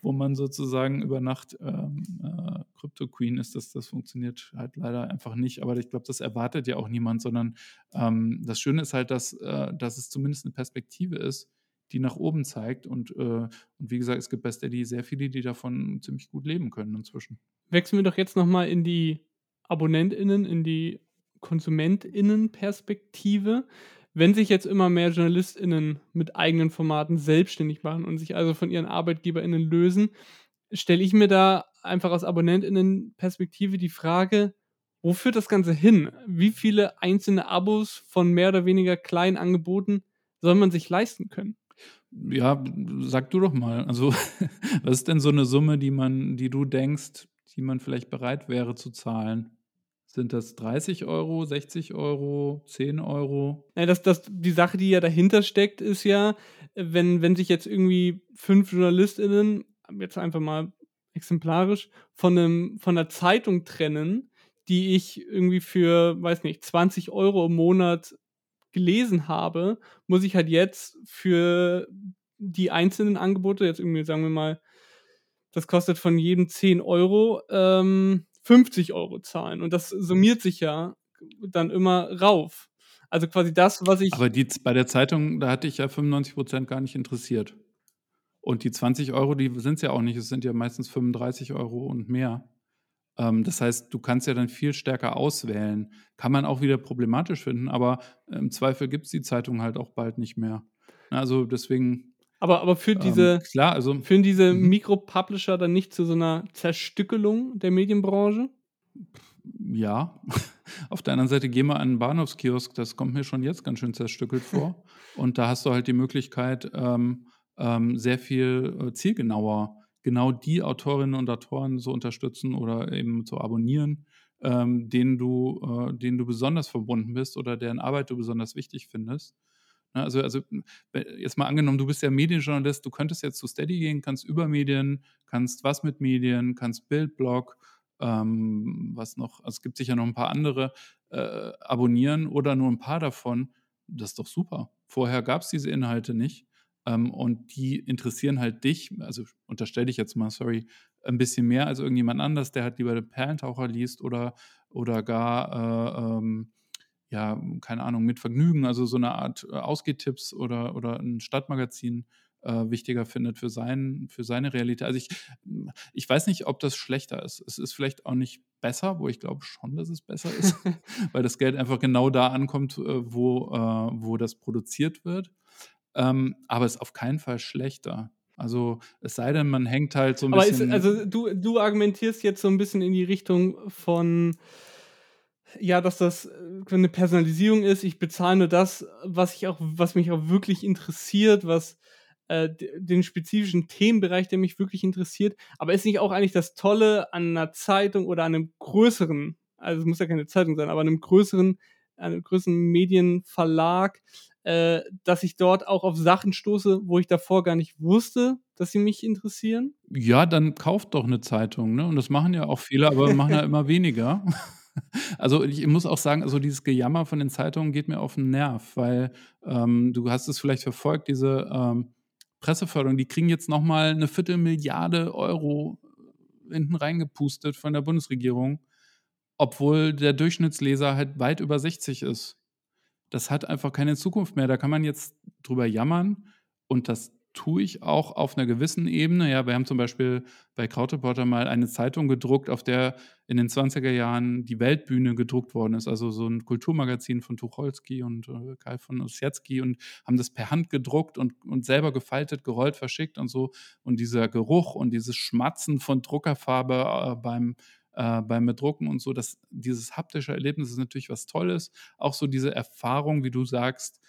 wo man sozusagen über Nacht ähm, äh, Crypto Queen ist. Das, das funktioniert halt leider einfach nicht. Aber ich glaube, das erwartet ja auch niemand, sondern ähm, das Schöne ist halt, dass, äh, dass es zumindest eine Perspektive ist, die nach oben zeigt. Und, äh, und wie gesagt, es gibt bei Steady sehr viele, die davon ziemlich gut leben können inzwischen. Wechseln wir doch jetzt nochmal in die AbonnentInnen, in die KonsumentInnen-Perspektive. Wenn sich jetzt immer mehr JournalistInnen mit eigenen Formaten selbstständig machen und sich also von ihren ArbeitgeberInnen lösen, stelle ich mir da einfach aus AbonnentInnen-Perspektive die Frage, wo führt das Ganze hin? Wie viele einzelne Abos von mehr oder weniger kleinen Angeboten soll man sich leisten können? Ja, sag du doch mal. Also, was ist denn so eine Summe, die man, die du denkst, die man vielleicht bereit wäre zu zahlen? Sind das 30 Euro, 60 Euro, 10 Euro? Ja, das, das, die Sache, die ja dahinter steckt, ist ja, wenn, wenn sich jetzt irgendwie fünf JournalistInnen, jetzt einfach mal exemplarisch, von, einem, von einer Zeitung trennen, die ich irgendwie für, weiß nicht, 20 Euro im Monat gelesen habe, muss ich halt jetzt für die einzelnen Angebote, jetzt irgendwie sagen wir mal, das kostet von jedem 10 Euro, ähm, 50 Euro zahlen. Und das summiert sich ja dann immer rauf. Also quasi das, was ich. Aber die, bei der Zeitung, da hatte ich ja 95 Prozent gar nicht interessiert. Und die 20 Euro, die sind es ja auch nicht. Es sind ja meistens 35 Euro und mehr. Ähm, das heißt, du kannst ja dann viel stärker auswählen. Kann man auch wieder problematisch finden, aber im Zweifel gibt es die Zeitung halt auch bald nicht mehr. Also deswegen. Aber, aber führt diese, ähm, klar, also, führen diese mhm. Mikropublisher dann nicht zu so einer Zerstückelung der Medienbranche? Ja. Auf der anderen Seite geh mal an einen Bahnhofskiosk, das kommt mir schon jetzt ganz schön zerstückelt vor. Und da hast du halt die Möglichkeit, ähm, ähm, sehr viel äh, zielgenauer genau die Autorinnen und Autoren zu unterstützen oder eben zu abonnieren, ähm, denen, du, äh, denen du besonders verbunden bist oder deren Arbeit du besonders wichtig findest. Ne, also, also jetzt mal angenommen, du bist ja Medienjournalist, du könntest jetzt zu Steady gehen, kannst über Medien, kannst was mit Medien, kannst Bildblog, ähm, was noch, also es gibt sicher noch ein paar andere, äh, abonnieren oder nur ein paar davon. Das ist doch super. Vorher gab es diese Inhalte nicht. Ähm, und die interessieren halt dich, also unterstelle ich jetzt mal, sorry, ein bisschen mehr als irgendjemand anders, der halt lieber den Perlentaucher liest oder, oder gar äh, ähm, ja, keine Ahnung, mit Vergnügen, also so eine Art äh, Ausgehtipps oder, oder ein Stadtmagazin äh, wichtiger findet für, sein, für seine Realität. Also ich, ich weiß nicht, ob das schlechter ist. Es ist vielleicht auch nicht besser, wo ich glaube schon, dass es besser ist, weil das Geld einfach genau da ankommt, äh, wo, äh, wo das produziert wird. Ähm, aber es ist auf keinen Fall schlechter. Also es sei denn, man hängt halt so ein aber bisschen. Ist, also du, du argumentierst jetzt so ein bisschen in die Richtung von ja, dass das äh, eine Personalisierung ist. Ich bezahle nur das, was ich auch, was mich auch wirklich interessiert, was äh, den spezifischen Themenbereich, der mich wirklich interessiert. Aber ist nicht auch eigentlich das Tolle an einer Zeitung oder einem größeren, also es muss ja keine Zeitung sein, aber einem größeren, einem größeren Medienverlag, äh, dass ich dort auch auf Sachen stoße, wo ich davor gar nicht wusste, dass sie mich interessieren? Ja, dann kauft doch eine Zeitung, ne? Und das machen ja auch viele, aber machen ja immer weniger. Also ich muss auch sagen, also dieses Gejammer von den Zeitungen geht mir auf den Nerv, weil ähm, du hast es vielleicht verfolgt, diese ähm, Presseförderung, die kriegen jetzt nochmal eine Viertelmilliarde Euro hinten reingepustet von der Bundesregierung, obwohl der Durchschnittsleser halt weit über 60 ist. Das hat einfach keine Zukunft mehr. Da kann man jetzt drüber jammern und das tue ich auch auf einer gewissen Ebene. Ja, wir haben zum Beispiel bei Krautreporter mal eine Zeitung gedruckt, auf der in den 20er Jahren die Weltbühne gedruckt worden ist, also so ein Kulturmagazin von Tucholsky und äh, Kai von Ossietzky und haben das per Hand gedruckt und, und selber gefaltet, gerollt, verschickt und so. Und dieser Geruch und dieses Schmatzen von Druckerfarbe äh, beim äh, beim Bedrucken und so, dass dieses haptische Erlebnis ist natürlich was Tolles. Auch so diese Erfahrung, wie du sagst,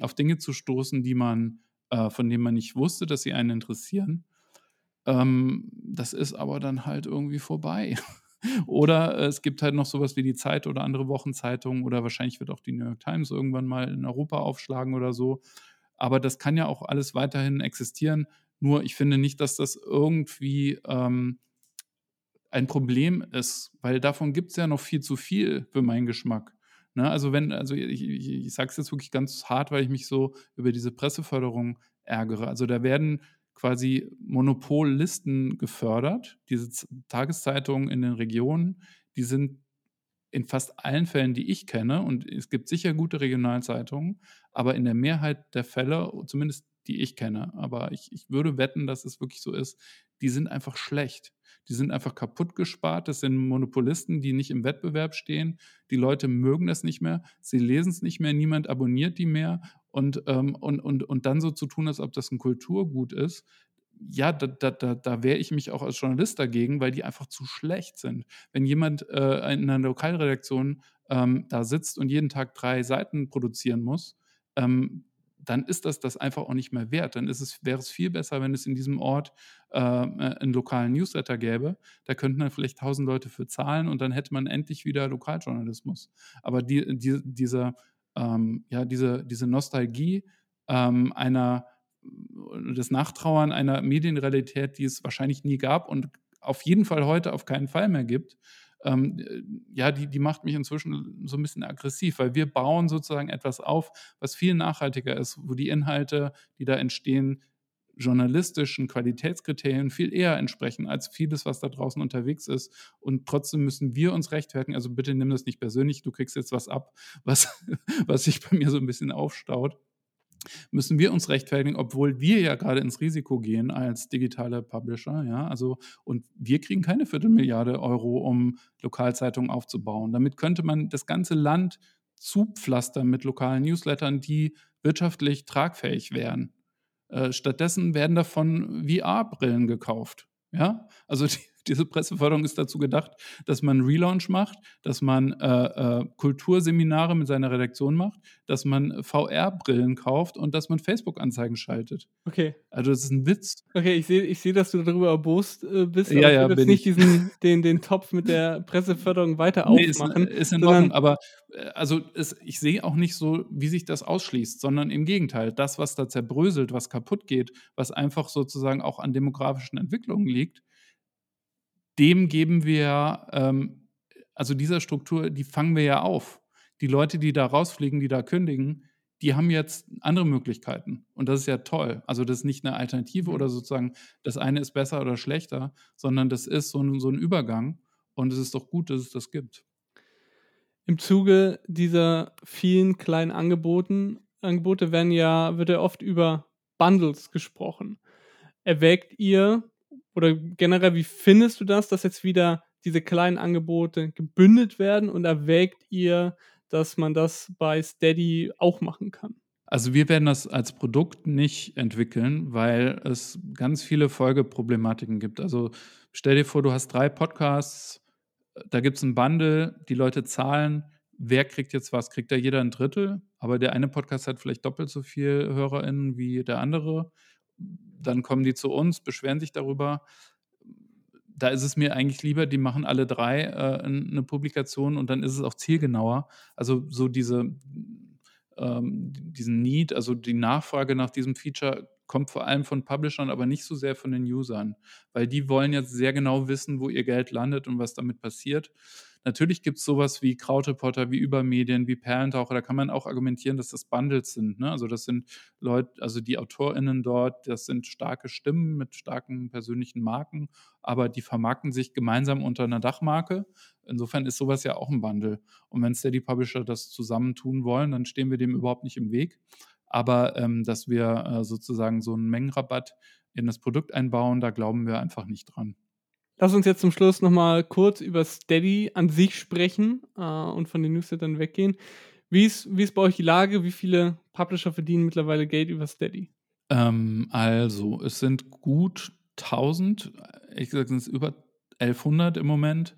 auf Dinge zu stoßen, die man äh, von denen man nicht wusste, dass sie einen interessieren. Ähm, das ist aber dann halt irgendwie vorbei. oder es gibt halt noch sowas wie die Zeit oder andere Wochenzeitungen oder wahrscheinlich wird auch die New York Times irgendwann mal in Europa aufschlagen oder so. Aber das kann ja auch alles weiterhin existieren. Nur ich finde nicht, dass das irgendwie ähm, ein Problem ist, weil davon gibt es ja noch viel zu viel für meinen Geschmack. Ne? Also wenn, also ich, ich, ich sage es jetzt wirklich ganz hart, weil ich mich so über diese Presseförderung ärgere. Also da werden quasi Monopollisten gefördert. Diese Tageszeitungen in den Regionen, die sind in fast allen Fällen, die ich kenne, und es gibt sicher gute Regionalzeitungen, aber in der Mehrheit der Fälle, zumindest die ich kenne, aber ich, ich würde wetten, dass es wirklich so ist, die sind einfach schlecht die sind einfach kaputt gespart. Das sind Monopolisten, die nicht im Wettbewerb stehen. Die Leute mögen das nicht mehr, sie lesen es nicht mehr, niemand abonniert die mehr. Und, ähm, und, und, und dann so zu tun, als ob das ein Kulturgut ist, ja, da, da, da, da wehre ich mich auch als Journalist dagegen, weil die einfach zu schlecht sind. Wenn jemand äh, in einer Lokalredaktion ähm, da sitzt und jeden Tag drei Seiten produzieren muss, ähm, dann ist das das einfach auch nicht mehr wert. Dann ist es, wäre es viel besser, wenn es in diesem Ort äh, äh, einen lokalen Newsletter gäbe. Da könnten dann vielleicht tausend Leute für zahlen und dann hätte man endlich wieder Lokaljournalismus. Aber die, die, diese, ähm, ja, diese, diese Nostalgie ähm, einer des Nachtrauern einer Medienrealität, die es wahrscheinlich nie gab und auf jeden Fall heute auf keinen Fall mehr gibt, ähm, äh, ja, die, die macht mich inzwischen so ein bisschen aggressiv, weil wir bauen sozusagen etwas auf, was viel nachhaltiger ist, wo die Inhalte, die da entstehen, journalistischen Qualitätskriterien viel eher entsprechen als vieles, was da draußen unterwegs ist. Und trotzdem müssen wir uns rechtfertigen. Also bitte nimm das nicht persönlich, du kriegst jetzt was ab, was, was sich bei mir so ein bisschen aufstaut müssen wir uns rechtfertigen, obwohl wir ja gerade ins Risiko gehen als digitale Publisher, ja, also und wir kriegen keine Viertelmilliarde Euro, um Lokalzeitungen aufzubauen. Damit könnte man das ganze Land zupflastern mit lokalen Newslettern, die wirtschaftlich tragfähig wären. Äh, stattdessen werden davon VR-Brillen gekauft. Ja, also die, diese Presseförderung ist dazu gedacht, dass man Relaunch macht, dass man äh, äh, Kulturseminare mit seiner Redaktion macht, dass man VR-Brillen kauft und dass man Facebook-Anzeigen schaltet. Okay. Also das ist ein Witz. Okay, ich sehe, ich seh, dass du darüber erbost äh, bist, ja, ja, ich will jetzt nicht diesen, den, den Topf mit der Presseförderung weiter nee, aufmachen. Ist, ist in Ordnung, aber äh, also es, ich sehe auch nicht so, wie sich das ausschließt, sondern im Gegenteil, das, was da zerbröselt, was kaputt geht, was einfach sozusagen auch an demografischen Entwicklungen liegt, dem geben wir, ähm, also dieser Struktur, die fangen wir ja auf. Die Leute, die da rausfliegen, die da kündigen, die haben jetzt andere Möglichkeiten. Und das ist ja toll. Also das ist nicht eine Alternative mhm. oder sozusagen, das eine ist besser oder schlechter, sondern das ist so ein, so ein Übergang. Und es ist doch gut, dass es das gibt. Im Zuge dieser vielen kleinen Angeboten, Angebote werden ja, wird ja oft über Bundles gesprochen. Erwägt ihr oder generell, wie findest du das, dass jetzt wieder diese kleinen Angebote gebündelt werden und erwägt ihr, dass man das bei Steady auch machen kann? Also wir werden das als Produkt nicht entwickeln, weil es ganz viele Folgeproblematiken gibt. Also stell dir vor, du hast drei Podcasts, da gibt es ein Bundle, die Leute zahlen, wer kriegt jetzt was? Kriegt da jeder ein Drittel? Aber der eine Podcast hat vielleicht doppelt so viel HörerInnen wie der andere dann kommen die zu uns, beschweren sich darüber. Da ist es mir eigentlich lieber, die machen alle drei äh, eine Publikation und dann ist es auch zielgenauer. Also so diese, ähm, diesen Need, also die Nachfrage nach diesem Feature kommt vor allem von Publishern, aber nicht so sehr von den Usern, weil die wollen jetzt sehr genau wissen, wo ihr Geld landet und was damit passiert. Natürlich gibt es sowas wie Krautreporter, wie Übermedien, wie Perlentaucher. Da kann man auch argumentieren, dass das Bundles sind. Ne? Also das sind Leute, also die AutorInnen dort, das sind starke Stimmen mit starken persönlichen Marken, aber die vermarkten sich gemeinsam unter einer Dachmarke. Insofern ist sowas ja auch ein Bundle. Und wenn Steady Publisher das zusammentun wollen, dann stehen wir dem überhaupt nicht im Weg. Aber ähm, dass wir äh, sozusagen so einen Mengenrabatt in das Produkt einbauen, da glauben wir einfach nicht dran. Lass uns jetzt zum Schluss nochmal kurz über Steady an sich sprechen äh, und von den Newslettern weggehen. Wie ist, wie ist bei euch die Lage? Wie viele Publisher verdienen mittlerweile Geld über Steady? Ähm, also, es sind gut 1000, ich es sind über 1100 im Moment.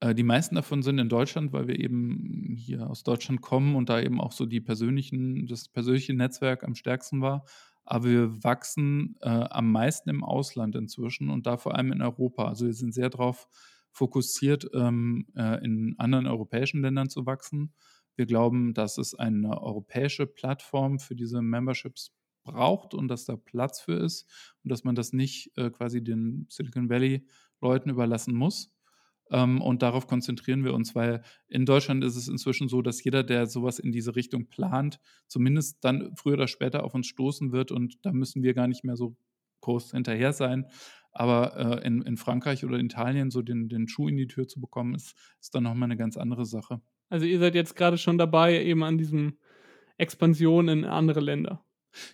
Äh, die meisten davon sind in Deutschland, weil wir eben hier aus Deutschland kommen und da eben auch so die persönlichen, das persönliche Netzwerk am stärksten war aber wir wachsen äh, am meisten im Ausland inzwischen und da vor allem in Europa. Also wir sind sehr darauf fokussiert, ähm, äh, in anderen europäischen Ländern zu wachsen. Wir glauben, dass es eine europäische Plattform für diese Memberships braucht und dass da Platz für ist und dass man das nicht äh, quasi den Silicon Valley Leuten überlassen muss. Ähm, und darauf konzentrieren wir uns, weil in Deutschland ist es inzwischen so, dass jeder, der sowas in diese Richtung plant, zumindest dann früher oder später auf uns stoßen wird und da müssen wir gar nicht mehr so groß hinterher sein. Aber äh, in, in Frankreich oder Italien so den, den Schuh in die Tür zu bekommen, ist, ist dann nochmal eine ganz andere Sache. Also ihr seid jetzt gerade schon dabei, eben an diesem Expansion in andere Länder.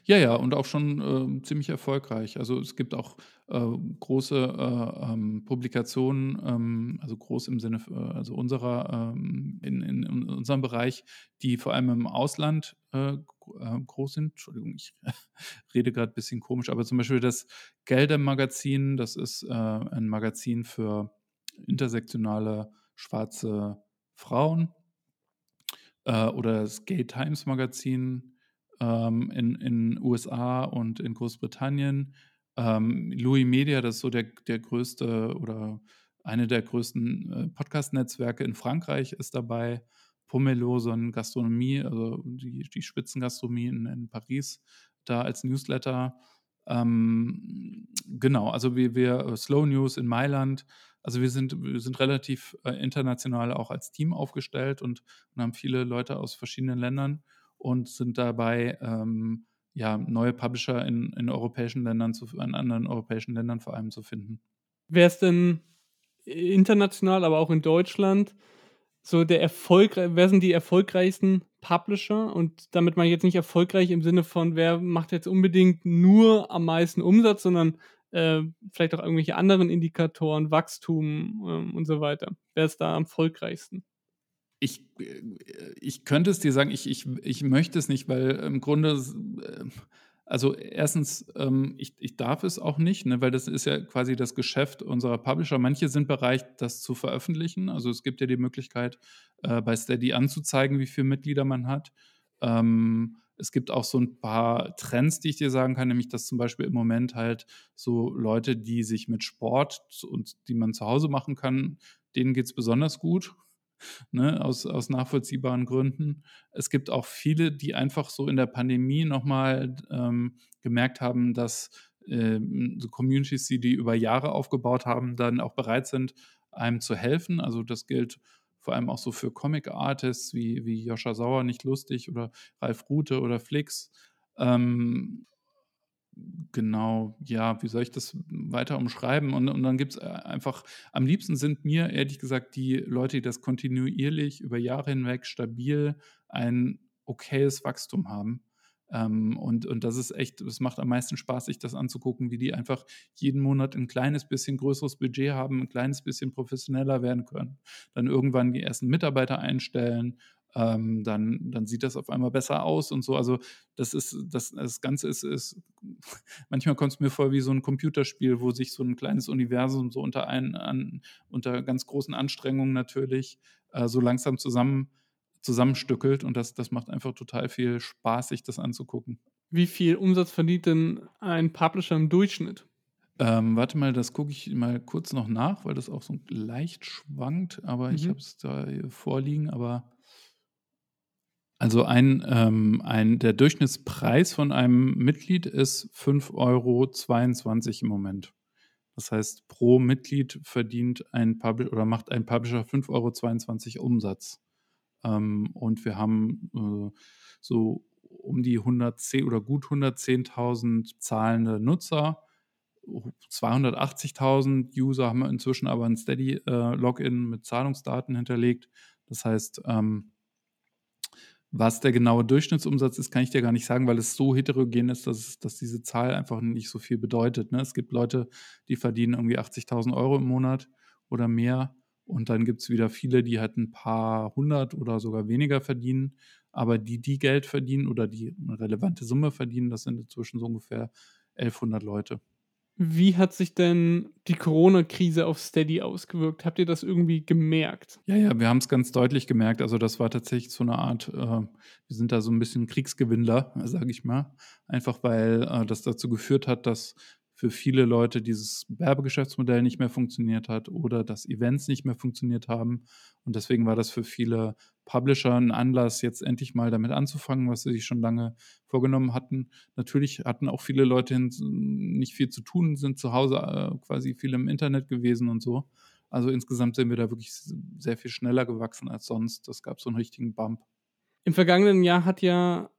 Ja, ja, und auch schon äh, ziemlich erfolgreich. Also es gibt auch äh, große äh, ähm, Publikationen, ähm, also groß im Sinne äh, also unserer ähm, in, in, in, unserem Bereich, die vor allem im Ausland äh, äh, groß sind. Entschuldigung, ich rede gerade ein bisschen komisch, aber zum Beispiel das Gelder-Magazin, das ist ein Magazin für intersektionale schwarze Frauen. oder das Gay Times Magazin, ähm, in den USA und in Großbritannien. Ähm, Louis Media, das ist so der, der größte oder eine der größten äh, Podcast-Netzwerke in Frankreich ist dabei. Pomelo, so eine Gastronomie, also die, die Spitzengastronomie in, in Paris, da als Newsletter. Ähm, genau, also wir, wir äh, Slow News in Mailand. Also wir sind, wir sind relativ äh, international auch als Team aufgestellt und, und haben viele Leute aus verschiedenen Ländern und sind dabei, ähm, ja, neue Publisher in, in europäischen Ländern, zu, in anderen europäischen Ländern vor allem zu finden. Wer ist denn international, aber auch in Deutschland so der Erfolg, wer sind die erfolgreichsten Publisher? Und damit ich jetzt nicht erfolgreich im Sinne von, wer macht jetzt unbedingt nur am meisten Umsatz, sondern äh, vielleicht auch irgendwelche anderen Indikatoren, Wachstum äh, und so weiter. Wer ist da am erfolgreichsten? Ich, äh, ich könnte es dir sagen, ich, ich, ich möchte es nicht, weil im Grunde, äh, Also erstens, ähm, ich, ich darf es auch nicht, ne, weil das ist ja quasi das Geschäft unserer Publisher. Manche sind bereit, das zu veröffentlichen. Also es gibt ja die Möglichkeit, äh, bei Steady anzuzeigen, wie viele Mitglieder man hat. Ähm, es gibt auch so ein paar Trends, die ich dir sagen kann, nämlich dass zum Beispiel im Moment halt so Leute, die sich mit Sport und die man zu Hause machen kann, denen geht es besonders gut ne, aus, aus nachvollziehbaren Gründen. Es gibt auch viele, die einfach so in der Pandemie nochmal ähm, gemerkt haben, dass ähm, so Communities, die die über Jahre aufgebaut haben, dann auch bereit sind, einem zu helfen. Also das gilt vor allem auch so für Comic-Artists wie, wie Joscha Sauer, nicht lustig, oder Ralf Rute oder Flix. Ähm, genau, ja, wie soll ich das weiter umschreiben? Und, und dann gibt es äh, einfach, am liebsten sind mir ehrlich gesagt die Leute, die das kontinuierlich über Jahre hinweg stabil ein okayes Wachstum haben. Ähm, und, und das ist echt, es macht am meisten Spaß, sich das anzugucken, wie die einfach jeden Monat ein kleines bisschen größeres Budget haben, ein kleines bisschen professioneller werden können, dann irgendwann die ersten Mitarbeiter einstellen ähm, dann, dann sieht das auf einmal besser aus und so. Also das ist, das, das Ganze ist, ist manchmal kommt es mir vor wie so ein Computerspiel, wo sich so ein kleines Universum so unter ein, an, unter ganz großen Anstrengungen natürlich äh, so langsam zusammen zusammenstückelt und das, das macht einfach total viel Spaß, sich das anzugucken. Wie viel Umsatz verdient denn ein Publisher im Durchschnitt? Ähm, warte mal, das gucke ich mal kurz noch nach, weil das auch so leicht schwankt, aber mhm. ich habe es da vorliegen, aber also ein, ähm, ein, der Durchschnittspreis von einem Mitglied ist 5,22 Euro im Moment. Das heißt, pro Mitglied verdient ein Publisher oder macht ein Publisher 5,22 Euro Umsatz. Ähm, und wir haben äh, so um die 110 oder gut 110.000 zahlende Nutzer. 280.000 User haben wir inzwischen aber ein Steady-Login äh, mit Zahlungsdaten hinterlegt. Das heißt, ähm, was der genaue Durchschnittsumsatz ist, kann ich dir gar nicht sagen, weil es so heterogen ist, dass, dass diese Zahl einfach nicht so viel bedeutet. Ne? Es gibt Leute, die verdienen irgendwie 80.000 Euro im Monat oder mehr. Und dann gibt es wieder viele, die halt ein paar hundert oder sogar weniger verdienen. Aber die, die Geld verdienen oder die eine relevante Summe verdienen, das sind inzwischen so ungefähr 1100 Leute. Wie hat sich denn die Corona-Krise auf Steady ausgewirkt? Habt ihr das irgendwie gemerkt? Ja, ja, wir haben es ganz deutlich gemerkt. Also das war tatsächlich so eine Art, äh, wir sind da so ein bisschen Kriegsgewinnler, sage ich mal. Einfach weil äh, das dazu geführt hat, dass für viele Leute dieses Werbegeschäftsmodell nicht mehr funktioniert hat oder dass Events nicht mehr funktioniert haben. Und deswegen war das für viele Publisher ein Anlass, jetzt endlich mal damit anzufangen, was sie sich schon lange vorgenommen hatten. Natürlich hatten auch viele Leute nicht viel zu tun, sind zu Hause äh, quasi viel im Internet gewesen und so. Also insgesamt sind wir da wirklich sehr viel schneller gewachsen als sonst. Das gab so einen richtigen Bump. Im vergangenen Jahr hat ja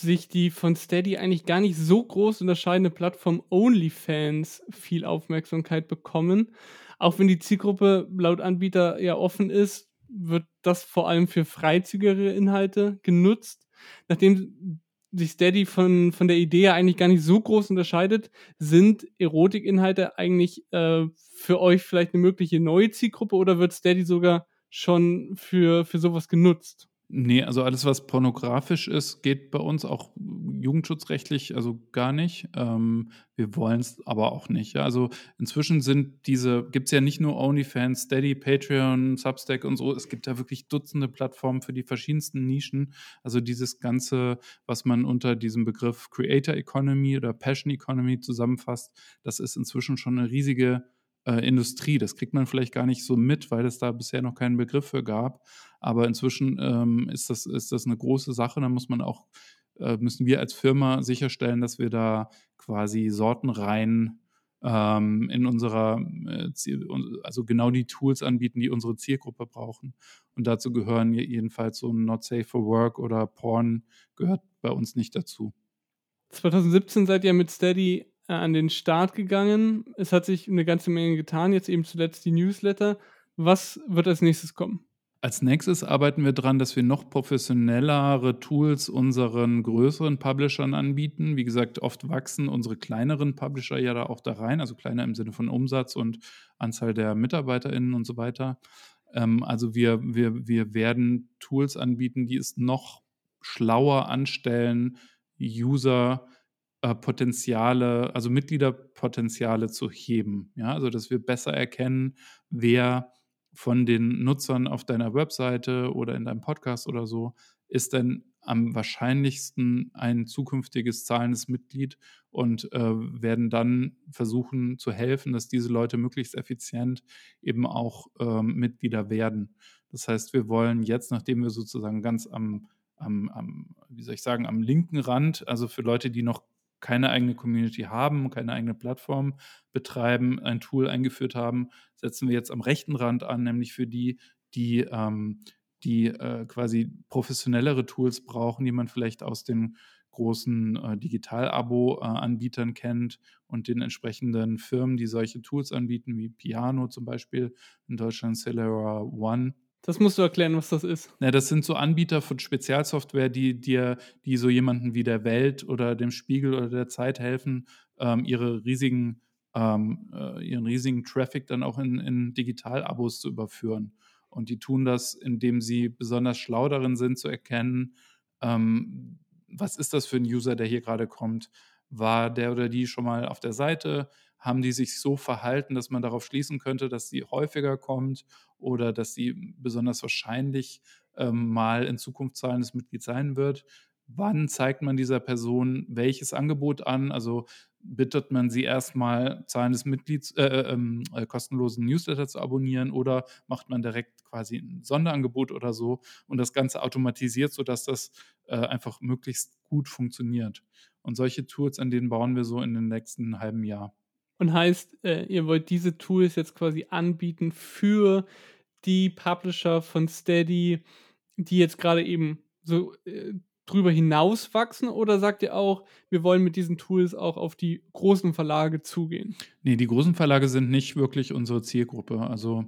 sich die von Steady eigentlich gar nicht so groß unterscheidende Plattform OnlyFans viel Aufmerksamkeit bekommen. Auch wenn die Zielgruppe laut Anbieter ja offen ist, wird das vor allem für freizügigere Inhalte genutzt. Nachdem sich Steady von, von der Idee eigentlich gar nicht so groß unterscheidet, sind Erotikinhalte eigentlich äh, für euch vielleicht eine mögliche neue Zielgruppe oder wird Steady sogar schon für, für sowas genutzt? Nee, also alles, was pornografisch ist, geht bei uns auch jugendschutzrechtlich also gar nicht. Ähm, wir wollen es aber auch nicht. Ja? Also inzwischen sind diese, gibt es ja nicht nur OnlyFans, Steady, Patreon, Substack und so. Es gibt ja wirklich Dutzende Plattformen für die verschiedensten Nischen. Also dieses Ganze, was man unter diesem Begriff Creator Economy oder Passion Economy zusammenfasst, das ist inzwischen schon eine riesige äh, Industrie. Das kriegt man vielleicht gar nicht so mit, weil es da bisher noch keinen Begriff für gab. Aber inzwischen ähm, ist, das, ist das eine große Sache. Da muss man auch, äh, müssen wir als Firma sicherstellen, dass wir da quasi Sortenreihen ähm, in unserer, äh, also genau die Tools anbieten, die unsere Zielgruppe brauchen. Und dazu gehören jedenfalls so Not Safe for Work oder Porn gehört bei uns nicht dazu. 2017 seid ihr mit Steady an den Start gegangen. Es hat sich eine ganze Menge getan, jetzt eben zuletzt die Newsletter. Was wird als nächstes kommen? Als nächstes arbeiten wir daran, dass wir noch professionellere Tools unseren größeren Publishern anbieten. Wie gesagt, oft wachsen unsere kleineren Publisher ja da auch da rein, also kleiner im Sinne von Umsatz und Anzahl der MitarbeiterInnen und so weiter. Ähm, also wir, wir, wir werden Tools anbieten, die es noch schlauer anstellen, User äh, Potenziale, also Mitgliederpotenziale zu heben. Ja, also dass wir besser erkennen, wer von den Nutzern auf deiner Webseite oder in deinem Podcast oder so ist denn am wahrscheinlichsten ein zukünftiges zahlendes Mitglied und äh, werden dann versuchen zu helfen, dass diese Leute möglichst effizient eben auch ähm, Mitglieder werden. Das heißt, wir wollen jetzt, nachdem wir sozusagen ganz am, am, am, wie soll ich sagen, am linken Rand, also für Leute, die noch keine eigene Community haben, keine eigene Plattform betreiben, ein Tool eingeführt haben, setzen wir jetzt am rechten Rand an, nämlich für die, die, ähm, die äh, quasi professionellere Tools brauchen, die man vielleicht aus den großen äh, Digital-Abo-Anbietern kennt und den entsprechenden Firmen, die solche Tools anbieten, wie Piano zum Beispiel, in Deutschland Celera One das musst du erklären, was das ist. Ja, das sind so Anbieter von Spezialsoftware, die dir, die so jemanden wie der Welt oder dem Spiegel oder der Zeit helfen, ähm, ihre riesigen, ähm, äh, ihren riesigen Traffic dann auch in, in Digital-Abos zu überführen. Und die tun das, indem sie besonders schlau darin sind zu erkennen, ähm, was ist das für ein User, der hier gerade kommt? War der oder die schon mal auf der Seite? Haben die sich so verhalten, dass man darauf schließen könnte, dass sie häufiger kommt oder dass sie besonders wahrscheinlich ähm, mal in Zukunft zahlendes Mitglied sein wird. Wann zeigt man dieser Person welches Angebot an? Also bittet man sie erstmal zahlendes Mitglieds, äh, äh, ähm, äh, kostenlosen Newsletter zu abonnieren oder macht man direkt quasi ein Sonderangebot oder so und das Ganze automatisiert, sodass das äh, einfach möglichst gut funktioniert. Und solche Tools, an denen bauen wir so in den nächsten halben Jahr. Und heißt, äh, ihr wollt diese Tools jetzt quasi anbieten für die Publisher von Steady, die jetzt gerade eben so äh, drüber hinaus wachsen? Oder sagt ihr auch, wir wollen mit diesen Tools auch auf die großen Verlage zugehen? Nee, die großen Verlage sind nicht wirklich unsere Zielgruppe. Also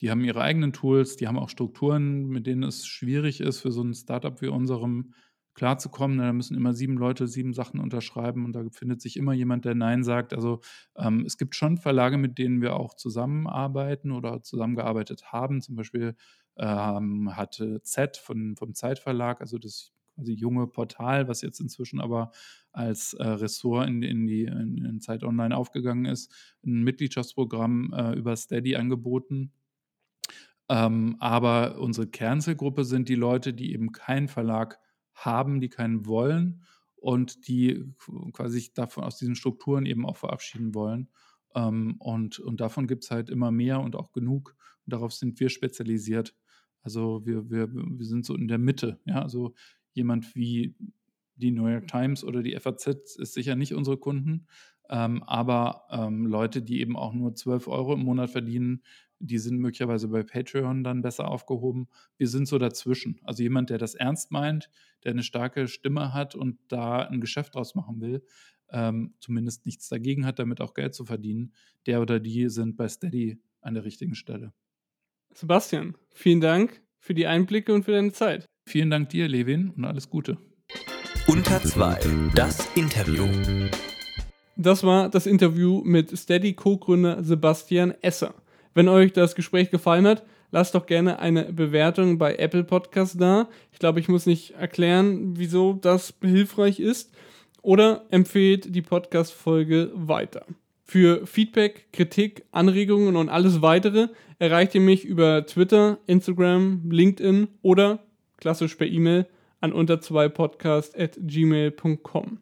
die haben ihre eigenen Tools, die haben auch Strukturen, mit denen es schwierig ist für so ein Startup wie unserem klarzukommen. Da müssen immer sieben Leute sieben Sachen unterschreiben und da findet sich immer jemand, der Nein sagt. Also ähm, es gibt schon Verlage, mit denen wir auch zusammenarbeiten oder zusammengearbeitet haben. Zum Beispiel ähm, hatte Z von, vom Zeitverlag, also das quasi junge Portal, was jetzt inzwischen aber als äh, Ressort in, in die in, in Zeit Online aufgegangen ist, ein Mitgliedschaftsprogramm äh, über Steady angeboten. Ähm, aber unsere Kernzielgruppe sind die Leute, die eben keinen Verlag haben, die keinen wollen und die quasi sich davon aus diesen Strukturen eben auch verabschieden wollen. Ähm, und, und davon gibt es halt immer mehr und auch genug. Und darauf sind wir spezialisiert. Also wir, wir, wir sind so in der Mitte. Ja? Also jemand wie die New York Times oder die FAZ ist sicher nicht unsere Kunden, ähm, aber ähm, Leute, die eben auch nur 12 Euro im Monat verdienen, die sind möglicherweise bei Patreon dann besser aufgehoben. Wir sind so dazwischen. Also jemand, der das ernst meint, der eine starke Stimme hat und da ein Geschäft draus machen will, ähm, zumindest nichts dagegen hat, damit auch Geld zu verdienen, der oder die sind bei Steady an der richtigen Stelle. Sebastian, vielen Dank für die Einblicke und für deine Zeit. Vielen Dank dir, Levin, und alles Gute. Unter zwei, das Interview. Das war das Interview mit Steady Co-Gründer Sebastian Esser. Wenn euch das Gespräch gefallen hat, lasst doch gerne eine Bewertung bei Apple Podcast da. Ich glaube, ich muss nicht erklären, wieso das hilfreich ist. Oder empfehlt die Podcast-Folge weiter. Für Feedback, Kritik, Anregungen und alles weitere erreicht ihr mich über Twitter, Instagram, LinkedIn oder klassisch per E-Mail an unter 2 podcast at gmail.com.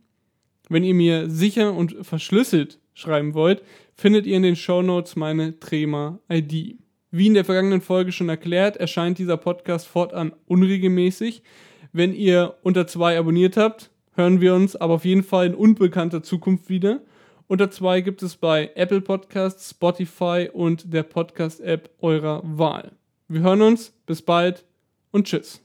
Wenn ihr mir sicher und verschlüsselt schreiben wollt, findet ihr in den Show Notes meine Trema-ID. Wie in der vergangenen Folge schon erklärt, erscheint dieser Podcast fortan unregelmäßig. Wenn ihr unter zwei abonniert habt, hören wir uns aber auf jeden Fall in unbekannter Zukunft wieder. Unter zwei gibt es bei Apple Podcasts, Spotify und der Podcast-App eurer Wahl. Wir hören uns, bis bald und tschüss.